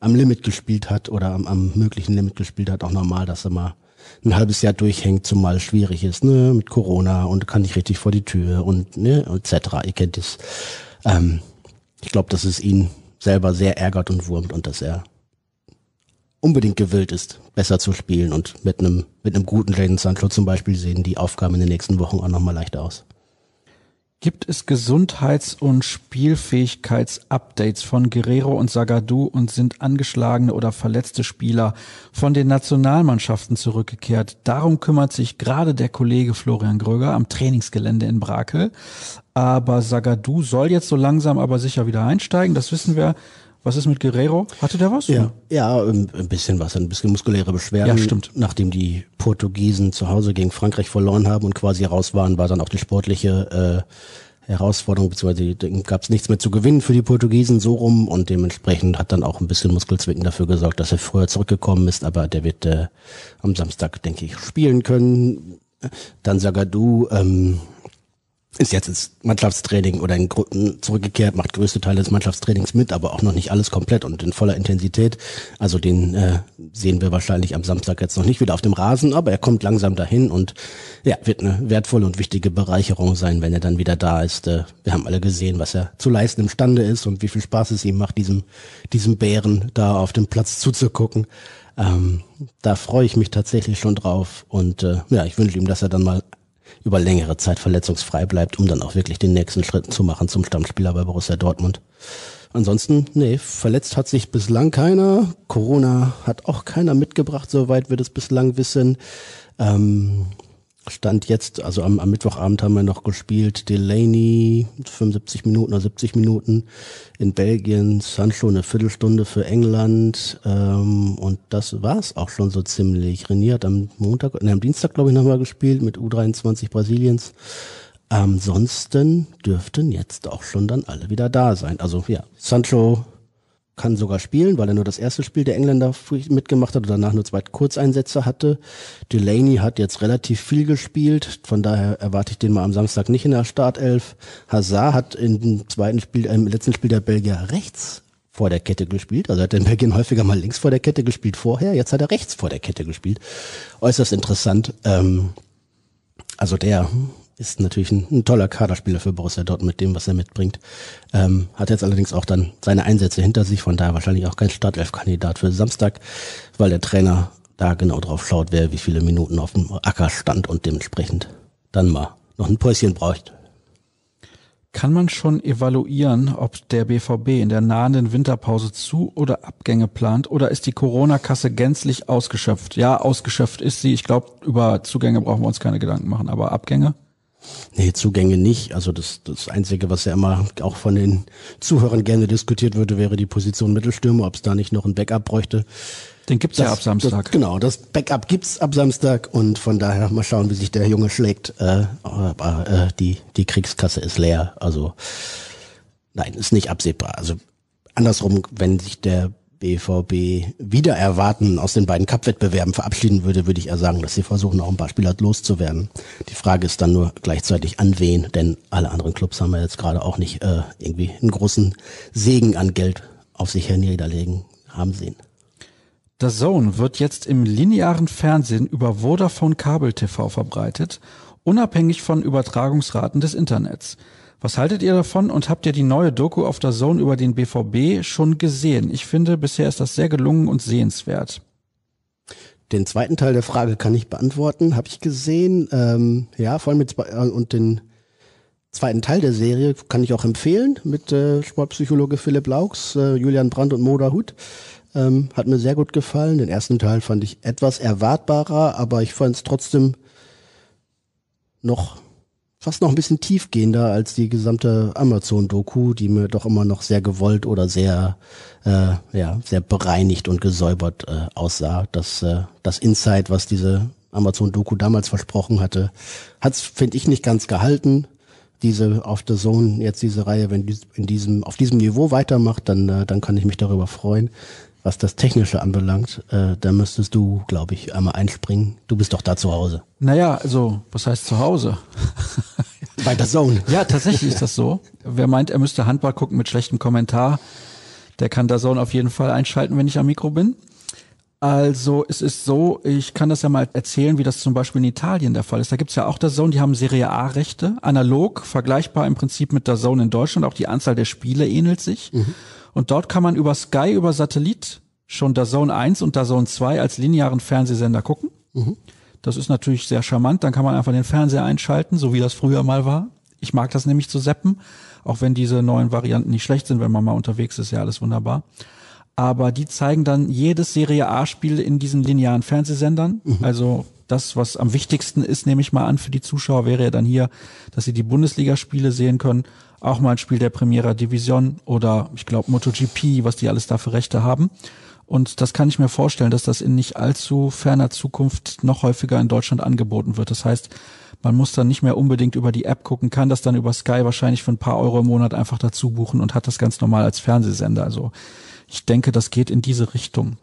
am Limit gespielt hat oder am, am möglichen Limit gespielt hat, auch normal, dass er mal ein halbes Jahr durchhängt, zumal schwierig ist, ne, mit Corona und kann nicht richtig vor die Tür und ne, etc. Ihr kennt es. Ähm, ich glaube, dass es ihn selber sehr ärgert und wurmt und dass er unbedingt gewillt ist, besser zu spielen und mit einem mit einem guten Jaden Sancho zum Beispiel sehen die Aufgaben in den nächsten Wochen auch nochmal leichter aus. Gibt es Gesundheits- und Spielfähigkeitsupdates von Guerrero und Sagadu und sind angeschlagene oder verletzte Spieler von den Nationalmannschaften zurückgekehrt? Darum kümmert sich gerade der Kollege Florian Gröger am Trainingsgelände in Brakel. Aber Sagadu soll jetzt so langsam aber sicher wieder einsteigen, das wissen wir. Was ist mit Guerrero? Hatte der was? Ja, ja ein bisschen was, ein bisschen muskuläre Beschwerden. Ja, stimmt. Nachdem die Portugiesen zu Hause gegen Frankreich verloren haben und quasi raus waren, war dann auch die sportliche äh, Herausforderung, beziehungsweise gab es nichts mehr zu gewinnen für die Portugiesen so rum und dementsprechend hat dann auch ein bisschen Muskelzwicken dafür gesorgt, dass er früher zurückgekommen ist, aber der wird äh, am Samstag, denke ich, spielen können. Dann Sagadu, ähm, ist jetzt ins Mannschaftstraining oder in Gruppen zurückgekehrt, macht größte Teile des Mannschaftstrainings mit, aber auch noch nicht alles komplett und in voller Intensität. Also den äh, sehen wir wahrscheinlich am Samstag jetzt noch nicht wieder auf dem Rasen, aber er kommt langsam dahin und ja, wird eine wertvolle und wichtige Bereicherung sein, wenn er dann wieder da ist. Äh, wir haben alle gesehen, was er zu leisten imstande ist und wie viel Spaß es ihm macht, diesem, diesem Bären da auf dem Platz zuzugucken. Ähm, da freue ich mich tatsächlich schon drauf und äh, ja, ich wünsche ihm, dass er dann mal über längere Zeit verletzungsfrei bleibt, um dann auch wirklich den nächsten Schritt zu machen zum Stammspieler bei Borussia Dortmund. Ansonsten, nee, verletzt hat sich bislang keiner. Corona hat auch keiner mitgebracht, soweit wir das bislang wissen. Ähm, Stand jetzt, also am, am Mittwochabend haben wir noch gespielt, Delaney 75 Minuten oder 70 Minuten in Belgien, Sancho eine Viertelstunde für England ähm, und das war's auch schon so ziemlich. Renier hat am Montag, ne, am Dienstag glaube ich nochmal gespielt mit U23 Brasiliens. Ansonsten dürften jetzt auch schon dann alle wieder da sein. Also ja, Sancho kann sogar spielen, weil er nur das erste Spiel der Engländer mitgemacht hat und danach nur zwei Kurzeinsätze hatte. Delaney hat jetzt relativ viel gespielt, von daher erwarte ich den mal am Samstag nicht in der Startelf. Hazard hat im zweiten Spiel, im letzten Spiel der Belgier rechts vor der Kette gespielt. Also hat er in Belgien häufiger mal links vor der Kette gespielt vorher, jetzt hat er rechts vor der Kette gespielt. Äußerst interessant. Ähm, also der ist natürlich ein, ein, toller Kaderspieler für Borussia Dortmund mit dem, was er mitbringt. Ähm, hat jetzt allerdings auch dann seine Einsätze hinter sich, von daher wahrscheinlich auch kein Startelf-Kandidat für Samstag, weil der Trainer da genau drauf schaut, wer wie viele Minuten auf dem Acker stand und dementsprechend dann mal noch ein Päuschen braucht. Kann man schon evaluieren, ob der BVB in der nahenden Winterpause Zu- oder Abgänge plant oder ist die Corona-Kasse gänzlich ausgeschöpft? Ja, ausgeschöpft ist sie. Ich glaube, über Zugänge brauchen wir uns keine Gedanken machen, aber Abgänge? Nee, Zugänge nicht. Also das, das Einzige, was ja immer auch von den Zuhörern gerne diskutiert würde, wäre die Position Mittelstürmer, ob es da nicht noch ein Backup bräuchte. Den gibt's das, ja ab Samstag. Das, genau, das Backup gibt's ab Samstag und von daher mal schauen, wie sich der Junge schlägt. Äh, aber äh, die, die Kriegskasse ist leer. Also nein, ist nicht absehbar. Also andersrum, wenn sich der BVB wieder erwarten aus den beiden Cup-Wettbewerben verabschieden würde, würde ich eher sagen, dass sie versuchen, auch ein paar Spieler loszuwerden. Die Frage ist dann nur gleichzeitig an wen, denn alle anderen Clubs haben ja jetzt gerade auch nicht äh, irgendwie einen großen Segen an Geld auf sich herniederlegen haben sehen. Der Zone wird jetzt im linearen Fernsehen über Vodafone Kabel TV verbreitet, unabhängig von Übertragungsraten des Internets. Was haltet ihr davon und habt ihr die neue Doku auf der Zone über den BVB schon gesehen? Ich finde, bisher ist das sehr gelungen und sehenswert. Den zweiten Teil der Frage kann ich beantworten, habe ich gesehen. Ähm, ja, vor allem mit äh, und den zweiten Teil der Serie kann ich auch empfehlen mit äh, Sportpsychologe Philipp Laux, äh, Julian Brandt und Moda Hut. Ähm, hat mir sehr gut gefallen. Den ersten Teil fand ich etwas erwartbarer, aber ich fand es trotzdem noch fast noch ein bisschen tiefgehender als die gesamte Amazon-Doku, die mir doch immer noch sehr gewollt oder sehr, äh, ja, sehr bereinigt und gesäubert äh, aussah. Das, äh, das Insight, was diese Amazon-Doku damals versprochen hatte, hat's finde ich, nicht ganz gehalten. Diese auf der Zone jetzt diese Reihe, wenn die in diesem auf diesem Niveau weitermacht, dann äh, dann kann ich mich darüber freuen. Was das Technische anbelangt, äh, da müsstest du, glaube ich, einmal einspringen. Du bist doch da zu Hause. Naja, also, was heißt zu Hause? Bei der Zone. Ja, tatsächlich ist das so. Wer meint, er müsste Handball gucken mit schlechtem Kommentar, der kann der Zone auf jeden Fall einschalten, wenn ich am Mikro bin. Also es ist so, ich kann das ja mal erzählen, wie das zum Beispiel in Italien der Fall ist. Da gibt's ja auch der Zone, die haben Serie A-Rechte, analog, vergleichbar im Prinzip mit der Zone in Deutschland. Auch die Anzahl der Spiele ähnelt sich. Mhm. Und dort kann man über Sky, über Satellit schon der Zone 1 und der Zone 2 als linearen Fernsehsender gucken. Mhm. Das ist natürlich sehr charmant. Dann kann man einfach den Fernseher einschalten, so wie das früher mal war. Ich mag das nämlich zu seppen, auch wenn diese neuen Varianten nicht schlecht sind, wenn man mal unterwegs ist, ja alles wunderbar. Aber die zeigen dann jedes Serie A-Spiel in diesen linearen Fernsehsendern. Mhm. Also das, was am wichtigsten ist, nehme ich mal an, für die Zuschauer wäre ja dann hier, dass sie die Bundesligaspiele sehen können auch mal ein Spiel der Primera Division oder ich glaube MotoGP, was die alles da für Rechte haben. Und das kann ich mir vorstellen, dass das in nicht allzu ferner Zukunft noch häufiger in Deutschland angeboten wird. Das heißt, man muss dann nicht mehr unbedingt über die App gucken, kann das dann über Sky wahrscheinlich für ein paar Euro im Monat einfach dazu buchen und hat das ganz normal als Fernsehsender. Also ich denke, das geht in diese Richtung.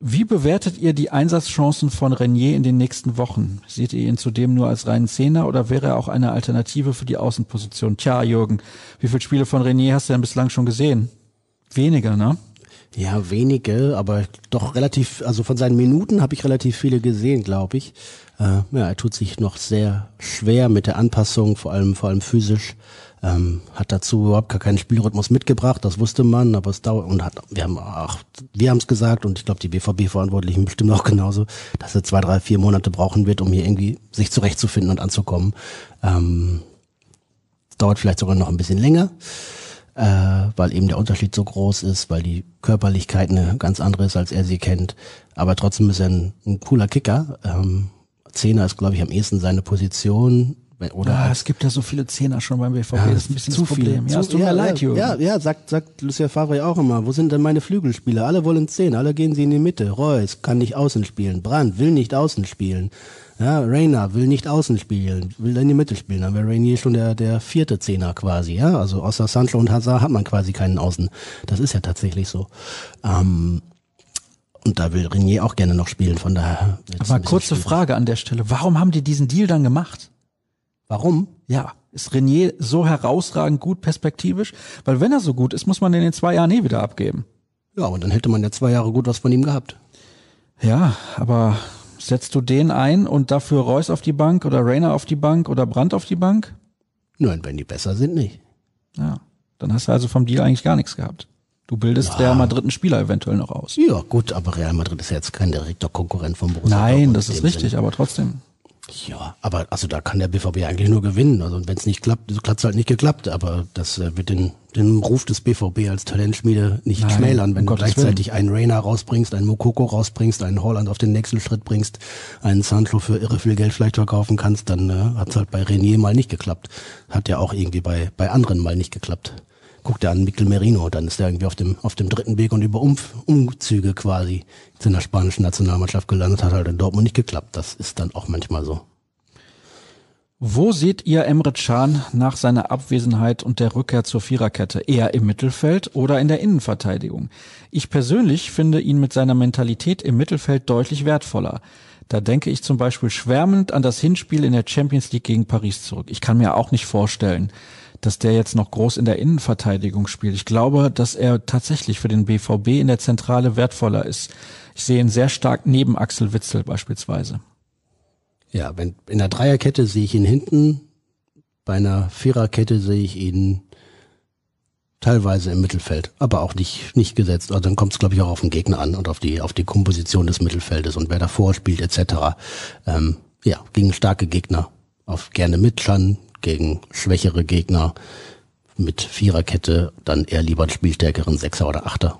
Wie bewertet ihr die Einsatzchancen von Renier in den nächsten Wochen? Seht ihr ihn zudem nur als reinen Zehner oder wäre er auch eine Alternative für die Außenposition? Tja, Jürgen, wie viele Spiele von Renier hast du denn bislang schon gesehen? Weniger, ne? Ja, wenige, aber doch relativ, also von seinen Minuten habe ich relativ viele gesehen, glaube ich. Äh, ja, er tut sich noch sehr schwer mit der Anpassung, vor allem, vor allem physisch. Ähm, hat dazu überhaupt gar keinen Spielrhythmus mitgebracht, das wusste man, aber es dauert und hat, wir haben auch, wir haben es gesagt und ich glaube die BVB-Verantwortlichen bestimmt auch genauso, dass er zwei, drei, vier Monate brauchen wird, um hier irgendwie sich zurechtzufinden und anzukommen. Ähm, dauert vielleicht sogar noch ein bisschen länger, äh, weil eben der Unterschied so groß ist, weil die Körperlichkeit eine ganz andere ist, als er sie kennt. Aber trotzdem ist er ein, ein cooler Kicker. Ähm, Zehner ist, glaube ich, am ehesten seine Position. Oder Ah, es gibt ja so viele Zehner schon beim BVB, Ja, das ist ein bisschen zu das Problem. viele. Ja, es tut mir leid, ja, Jürgen. Ja, ja, sagt, sagt Lucia Favre auch immer. Wo sind denn meine Flügelspieler? Alle wollen zehn, alle gehen sie in die Mitte. Reus kann nicht außen spielen. Brandt will nicht außen spielen. Ja, Reina will nicht außen spielen, will in die Mitte spielen. Dann wäre Rainier schon der, der vierte Zehner quasi, ja. Also außer Sancho und Hazard hat man quasi keinen Außen. Das ist ja tatsächlich so. Ähm, und da will Renier auch gerne noch spielen, von daher. Aber kurze. Frage an der Stelle. Warum haben die diesen Deal dann gemacht? Warum? Ja, ist Renier so herausragend gut perspektivisch? Weil wenn er so gut ist, muss man den in zwei Jahren eh wieder abgeben. Ja, und dann hätte man ja zwei Jahre gut was von ihm gehabt. Ja, aber setzt du den ein und dafür Reus auf die Bank oder Rainer auf die Bank oder Brandt auf die Bank? Nein, wenn die besser sind, nicht. Ja, dann hast du also vom Deal eigentlich gar nichts gehabt. Du bildest Real Madrid einen Spieler eventuell noch aus. Ja, gut, aber Real Madrid ist ja jetzt kein direkter Konkurrent vom Borussia Nein, das ist richtig, Sinne. aber trotzdem. Ja, aber also da kann der BVB eigentlich nur gewinnen. Also wenn es nicht klappt, so hat's halt nicht geklappt. Aber das äh, wird den, den Ruf des BVB als Talentschmiede nicht Nein, schmälern, wenn um du Gottes gleichzeitig einen Rainer rausbringst, einen Mokoko rausbringst, einen Holland auf den nächsten Schritt bringst, einen Sancho für irre viel Geld vielleicht verkaufen kannst, dann äh, hat's halt bei Renier mal nicht geklappt. Hat ja auch irgendwie bei, bei anderen mal nicht geklappt. Guck dir an Mikel Merino, dann ist er irgendwie auf dem, auf dem dritten Weg und über Umf Umzüge quasi in der spanischen Nationalmannschaft gelandet, hat halt in Dortmund nicht geklappt. Das ist dann auch manchmal so. Wo seht ihr Emre Can nach seiner Abwesenheit und der Rückkehr zur Viererkette? Eher im Mittelfeld oder in der Innenverteidigung? Ich persönlich finde ihn mit seiner Mentalität im Mittelfeld deutlich wertvoller. Da denke ich zum Beispiel schwärmend an das Hinspiel in der Champions League gegen Paris zurück. Ich kann mir auch nicht vorstellen, dass der jetzt noch groß in der Innenverteidigung spielt. Ich glaube, dass er tatsächlich für den BVB in der Zentrale wertvoller ist. Ich sehe ihn sehr stark neben Axel Witzel beispielsweise. Ja, wenn in der Dreierkette sehe ich ihn hinten, bei einer Viererkette sehe ich ihn teilweise im Mittelfeld, aber auch nicht nicht gesetzt. Also dann kommt es glaube ich auch auf den Gegner an und auf die auf die Komposition des Mittelfeldes und wer davor spielt etc. Ähm, ja, gegen starke Gegner auf gerne mit Chan, gegen schwächere Gegner mit Viererkette dann eher lieber einen spielstärkeren Sechser oder Achter.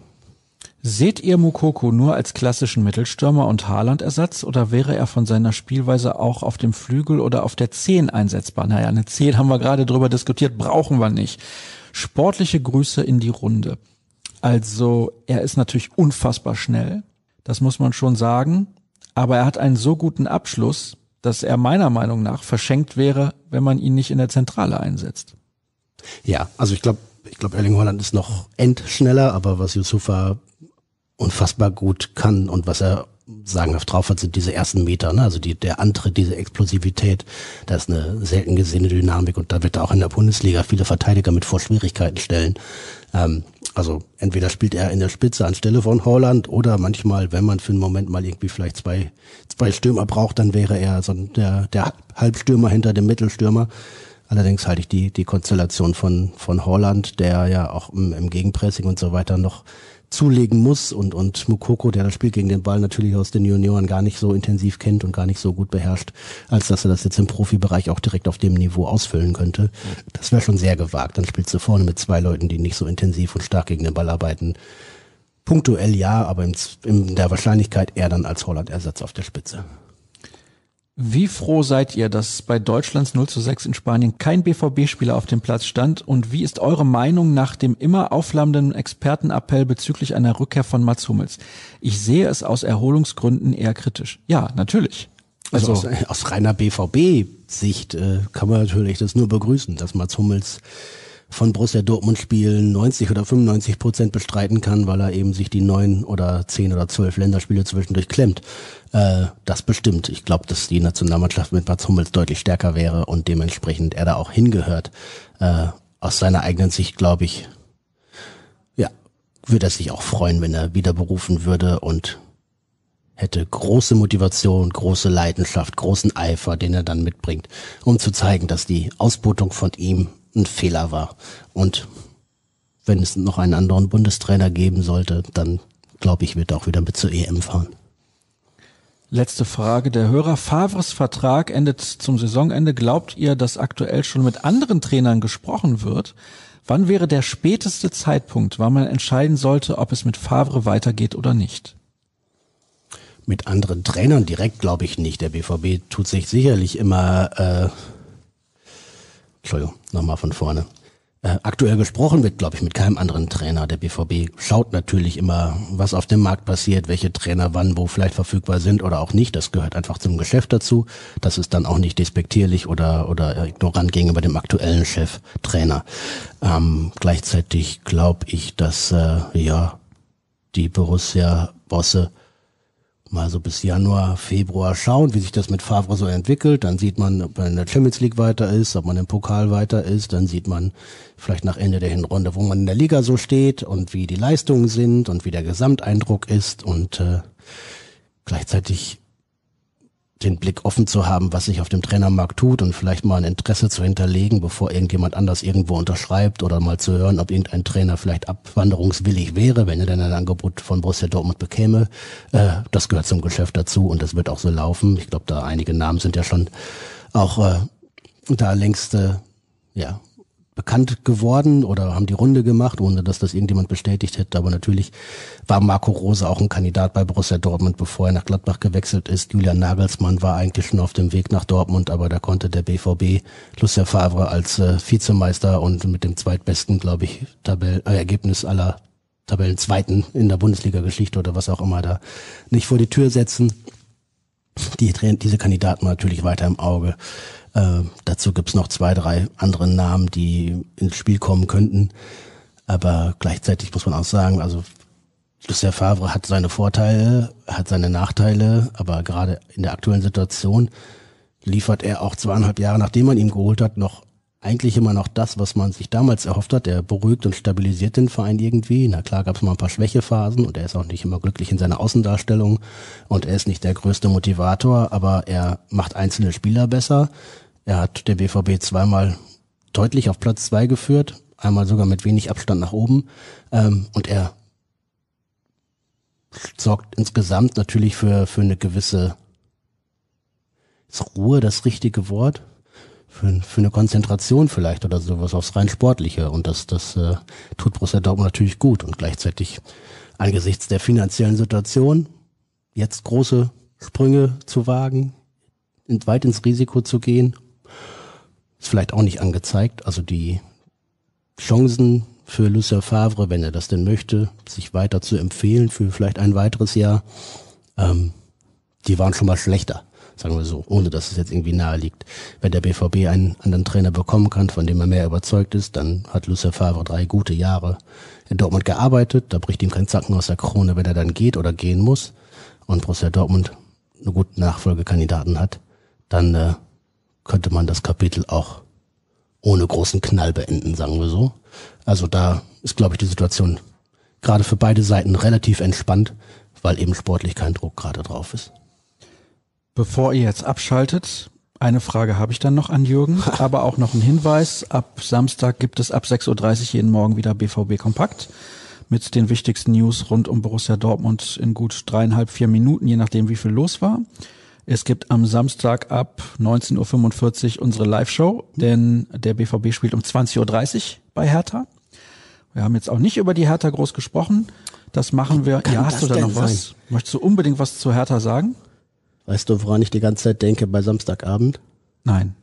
Seht ihr Mukoko nur als klassischen Mittelstürmer und Haaland-Ersatz oder wäre er von seiner Spielweise auch auf dem Flügel oder auf der Zehn einsetzbar? Naja, eine Zehn haben wir gerade drüber diskutiert, brauchen wir nicht. Sportliche Grüße in die Runde. Also, er ist natürlich unfassbar schnell, das muss man schon sagen, aber er hat einen so guten Abschluss, dass er meiner Meinung nach verschenkt wäre, wenn man ihn nicht in der Zentrale einsetzt. Ja, also ich glaube, ich glaube, Erling Holland ist noch endschneller, aber was Yusufa unfassbar gut kann und was er sagenhaft drauf hat, sind diese ersten Meter, ne? also die, der Antritt, diese Explosivität, da ist eine selten gesehene Dynamik und da wird er auch in der Bundesliga viele Verteidiger mit vor Schwierigkeiten stellen. Ähm, also entweder spielt er in der Spitze anstelle von Holland oder manchmal, wenn man für einen Moment mal irgendwie vielleicht zwei, zwei Stürmer braucht, dann wäre er so der, der Halbstürmer hinter dem Mittelstürmer. Allerdings halte ich die, die Konstellation von, von Holland, der ja auch im, im Gegenpressing und so weiter noch zulegen muss und, und Mukoko, der das Spiel gegen den Ball natürlich aus den Junioren gar nicht so intensiv kennt und gar nicht so gut beherrscht, als dass er das jetzt im Profibereich auch direkt auf dem Niveau ausfüllen könnte. Das wäre schon sehr gewagt. Dann spielst du vorne mit zwei Leuten, die nicht so intensiv und stark gegen den Ball arbeiten. Punktuell ja, aber in, in der Wahrscheinlichkeit eher dann als Holland-Ersatz auf der Spitze. Wie froh seid ihr, dass bei Deutschlands 0 zu 6 in Spanien kein BVB-Spieler auf dem Platz stand? Und wie ist eure Meinung nach dem immer aufflammenden Expertenappell bezüglich einer Rückkehr von Mats Hummels? Ich sehe es aus Erholungsgründen eher kritisch. Ja, natürlich. Also, Also, aus, aus reiner BVB-Sicht äh, kann man natürlich das nur begrüßen, dass Mats Hummels von Borussia Dortmund Spielen 90 oder 95 Prozent bestreiten kann, weil er eben sich die neun oder zehn oder zwölf Länderspiele zwischendurch klemmt. Äh, das bestimmt. Ich glaube, dass die Nationalmannschaft mit Mats Hummels deutlich stärker wäre und dementsprechend er da auch hingehört. Äh, aus seiner eigenen Sicht glaube ich, ja, würde er sich auch freuen, wenn er wieder berufen würde und hätte große Motivation, große Leidenschaft, großen Eifer, den er dann mitbringt, um zu zeigen, dass die Ausbotung von ihm ein Fehler war. Und wenn es noch einen anderen Bundestrainer geben sollte, dann glaube ich, wird er auch wieder mit zur EM fahren. Letzte Frage der Hörer. Favres Vertrag endet zum Saisonende. Glaubt ihr, dass aktuell schon mit anderen Trainern gesprochen wird? Wann wäre der späteste Zeitpunkt, wann man entscheiden sollte, ob es mit Favre weitergeht oder nicht? Mit anderen Trainern direkt glaube ich nicht. Der BVB tut sich sicherlich immer, äh, Entschuldigung, nochmal von vorne. Äh, aktuell gesprochen wird, glaube ich, mit keinem anderen Trainer. Der BVB schaut natürlich immer, was auf dem Markt passiert, welche Trainer wann wo vielleicht verfügbar sind oder auch nicht. Das gehört einfach zum Geschäft dazu. Das ist dann auch nicht despektierlich oder, oder ignorant gegenüber dem aktuellen Cheftrainer. Ähm, gleichzeitig glaube ich, dass äh, ja die Borussia-Bosse mal so bis Januar, Februar schauen, wie sich das mit Favre so entwickelt. Dann sieht man, ob man in der Champions League weiter ist, ob man im Pokal weiter ist. Dann sieht man vielleicht nach Ende der Hinrunde, wo man in der Liga so steht und wie die Leistungen sind und wie der Gesamteindruck ist. Und äh, gleichzeitig den Blick offen zu haben, was sich auf dem Trainermarkt tut und vielleicht mal ein Interesse zu hinterlegen, bevor irgendjemand anders irgendwo unterschreibt oder mal zu hören, ob irgendein Trainer vielleicht abwanderungswillig wäre, wenn er dann ein Angebot von Borussia Dortmund bekäme. Äh, das gehört zum Geschäft dazu und das wird auch so laufen. Ich glaube, da einige Namen sind ja schon auch äh, da längst äh, ja bekannt geworden oder haben die Runde gemacht, ohne dass das irgendjemand bestätigt hätte. Aber natürlich war Marco Rose auch ein Kandidat bei Borussia Dortmund, bevor er nach Gladbach gewechselt ist. Julian Nagelsmann war eigentlich schon auf dem Weg nach Dortmund, aber da konnte der BVB Lucien Favre als äh, Vizemeister und mit dem zweitbesten, glaube ich, Tabell äh, Ergebnis aller Tabellenzweiten in der Bundesliga-Geschichte oder was auch immer da nicht vor die Tür setzen. Die, diese Kandidaten natürlich weiter im Auge. Äh, dazu gibt's noch zwei, drei andere Namen, die ins Spiel kommen könnten. Aber gleichzeitig muss man auch sagen, also Lucien Favre hat seine Vorteile, hat seine Nachteile, aber gerade in der aktuellen Situation liefert er auch zweieinhalb Jahre, nachdem man ihn geholt hat, noch eigentlich immer noch das, was man sich damals erhofft hat. Er beruhigt und stabilisiert den Verein irgendwie. Na klar gab es mal ein paar Schwächephasen und er ist auch nicht immer glücklich in seiner Außendarstellung und er ist nicht der größte Motivator, aber er macht einzelne Spieler besser. Er hat der BVB zweimal deutlich auf Platz zwei geführt, einmal sogar mit wenig Abstand nach oben. Ähm, und er sorgt insgesamt natürlich für, für eine gewisse ist Ruhe das richtige Wort? Für, für eine Konzentration vielleicht oder sowas aufs rein Sportliche. Und das, das äh, tut Borussia Dortmund natürlich gut. Und gleichzeitig angesichts der finanziellen Situation jetzt große Sprünge zu wagen, weit ins Risiko zu gehen ist vielleicht auch nicht angezeigt. Also die Chancen für Lucien Favre, wenn er das denn möchte, sich weiter zu empfehlen für vielleicht ein weiteres Jahr, ähm, die waren schon mal schlechter, sagen wir so, ohne dass es jetzt irgendwie nahe liegt. Wenn der BVB einen anderen Trainer bekommen kann, von dem er mehr überzeugt ist, dann hat Lucien Favre drei gute Jahre in Dortmund gearbeitet. Da bricht ihm kein Zacken aus der Krone, wenn er dann geht oder gehen muss. Und Borussia Dortmund eine gute Nachfolgekandidaten hat, dann äh, könnte man das Kapitel auch ohne großen Knall beenden, sagen wir so. Also da ist, glaube ich, die Situation gerade für beide Seiten relativ entspannt, weil eben sportlich kein Druck gerade drauf ist. Bevor ihr jetzt abschaltet, eine Frage habe ich dann noch an Jürgen, aber auch noch ein Hinweis. Ab Samstag gibt es ab 6.30 Uhr jeden Morgen wieder BVB Kompakt mit den wichtigsten News rund um Borussia Dortmund in gut dreieinhalb, vier Minuten, je nachdem wie viel los war. Es gibt am Samstag ab 19.45 Uhr unsere Live-Show, denn der BVB spielt um 20.30 Uhr bei Hertha. Wir haben jetzt auch nicht über die Hertha groß gesprochen. Das machen wir. Ja, hast du da noch was? Sein? Möchtest du unbedingt was zu Hertha sagen? Weißt du, woran ich die ganze Zeit denke bei Samstagabend? Nein.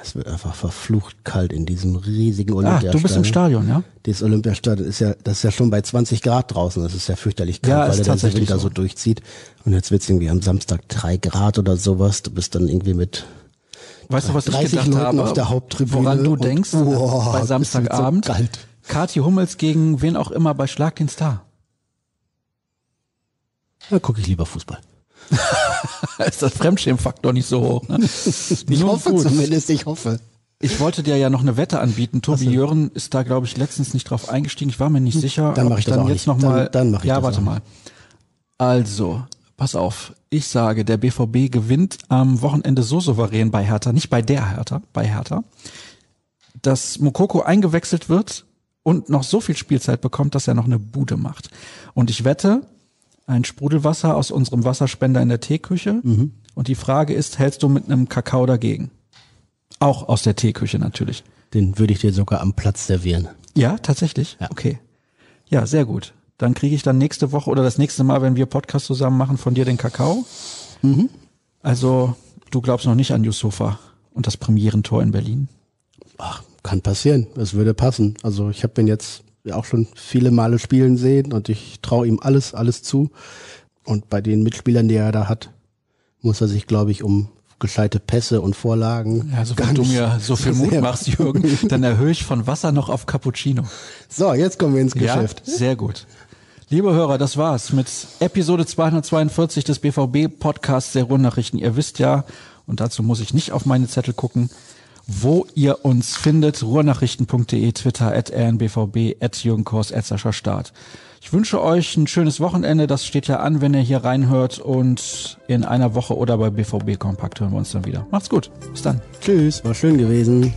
Es wird einfach verflucht kalt in diesem riesigen Olympiastadion. Ah, du bist im Stadion, ja? Dieses Olympiastadion ist ja, das ist ja schon bei 20 Grad draußen. Das ist ja fürchterlich kalt, ja, weil der dann wieder so. so durchzieht. Und jetzt wird's irgendwie am Samstag drei Grad oder sowas. Du bist dann irgendwie mit Weißt du, was 30 ich gedacht Leuten habe? auf der Haupttribüne. Woran du denkst oh, bei Samstagabend? So kalt. Kathi Hummels gegen wen auch immer bei Schlag den Star. Da gucke ich lieber Fußball. Ist das Fremdschämfaktor nicht so hoch. Ne? ich hoffe gut. zumindest, ich hoffe. Ich wollte dir ja noch eine Wette anbieten. Tobi so. Jören ist da, glaube ich, letztens nicht drauf eingestiegen. Ich war mir nicht sicher. Dann mache ich das dann auch jetzt nicht. noch mal. Dann, dann mache ich ja, warte mal. Also, pass auf. Ich sage, der BVB gewinnt am Wochenende so souverän bei Hertha, nicht bei der Hertha, bei Hertha, dass Mokoko eingewechselt wird und noch so viel Spielzeit bekommt, dass er noch eine Bude macht. Und ich wette, ein Sprudelwasser aus unserem Wasserspender in der Teeküche. Mhm. Und die Frage ist, hältst du mit einem Kakao dagegen? Auch aus der Teeküche natürlich. Den würde ich dir sogar am Platz servieren. Ja, tatsächlich? Ja. Okay. Ja, sehr gut. Dann kriege ich dann nächste Woche oder das nächste Mal, wenn wir Podcast zusammen machen, von dir den Kakao. Mhm. Also du glaubst noch nicht an Yusufa und das Premierentor in Berlin. Ach, kann passieren. Es würde passen. Also ich habe ihn jetzt auch schon viele Male spielen sehen und ich traue ihm alles, alles zu. Und bei den Mitspielern, die er da hat, muss er sich, glaube ich, um gescheite Pässe und Vorlagen. Ja, so wenn du mir so viel Mut machst, Jürgen, dann erhöhe ich von Wasser noch auf Cappuccino. So, jetzt kommen wir ins Geschäft. Ja, sehr gut. Liebe Hörer, das war's mit Episode 242 des BVB Podcasts der Ruhrnachrichten. Ihr wisst ja, und dazu muss ich nicht auf meine Zettel gucken, wo ihr uns findet. Ruhrnachrichten.de, Twitter, at rnbvb, at Jürgen Kors, at Sascha Start. Ich wünsche euch ein schönes Wochenende. Das steht ja an, wenn ihr hier reinhört. Und in einer Woche oder bei BVB Kompakt hören wir uns dann wieder. Macht's gut. Bis dann. Tschüss, war schön gewesen.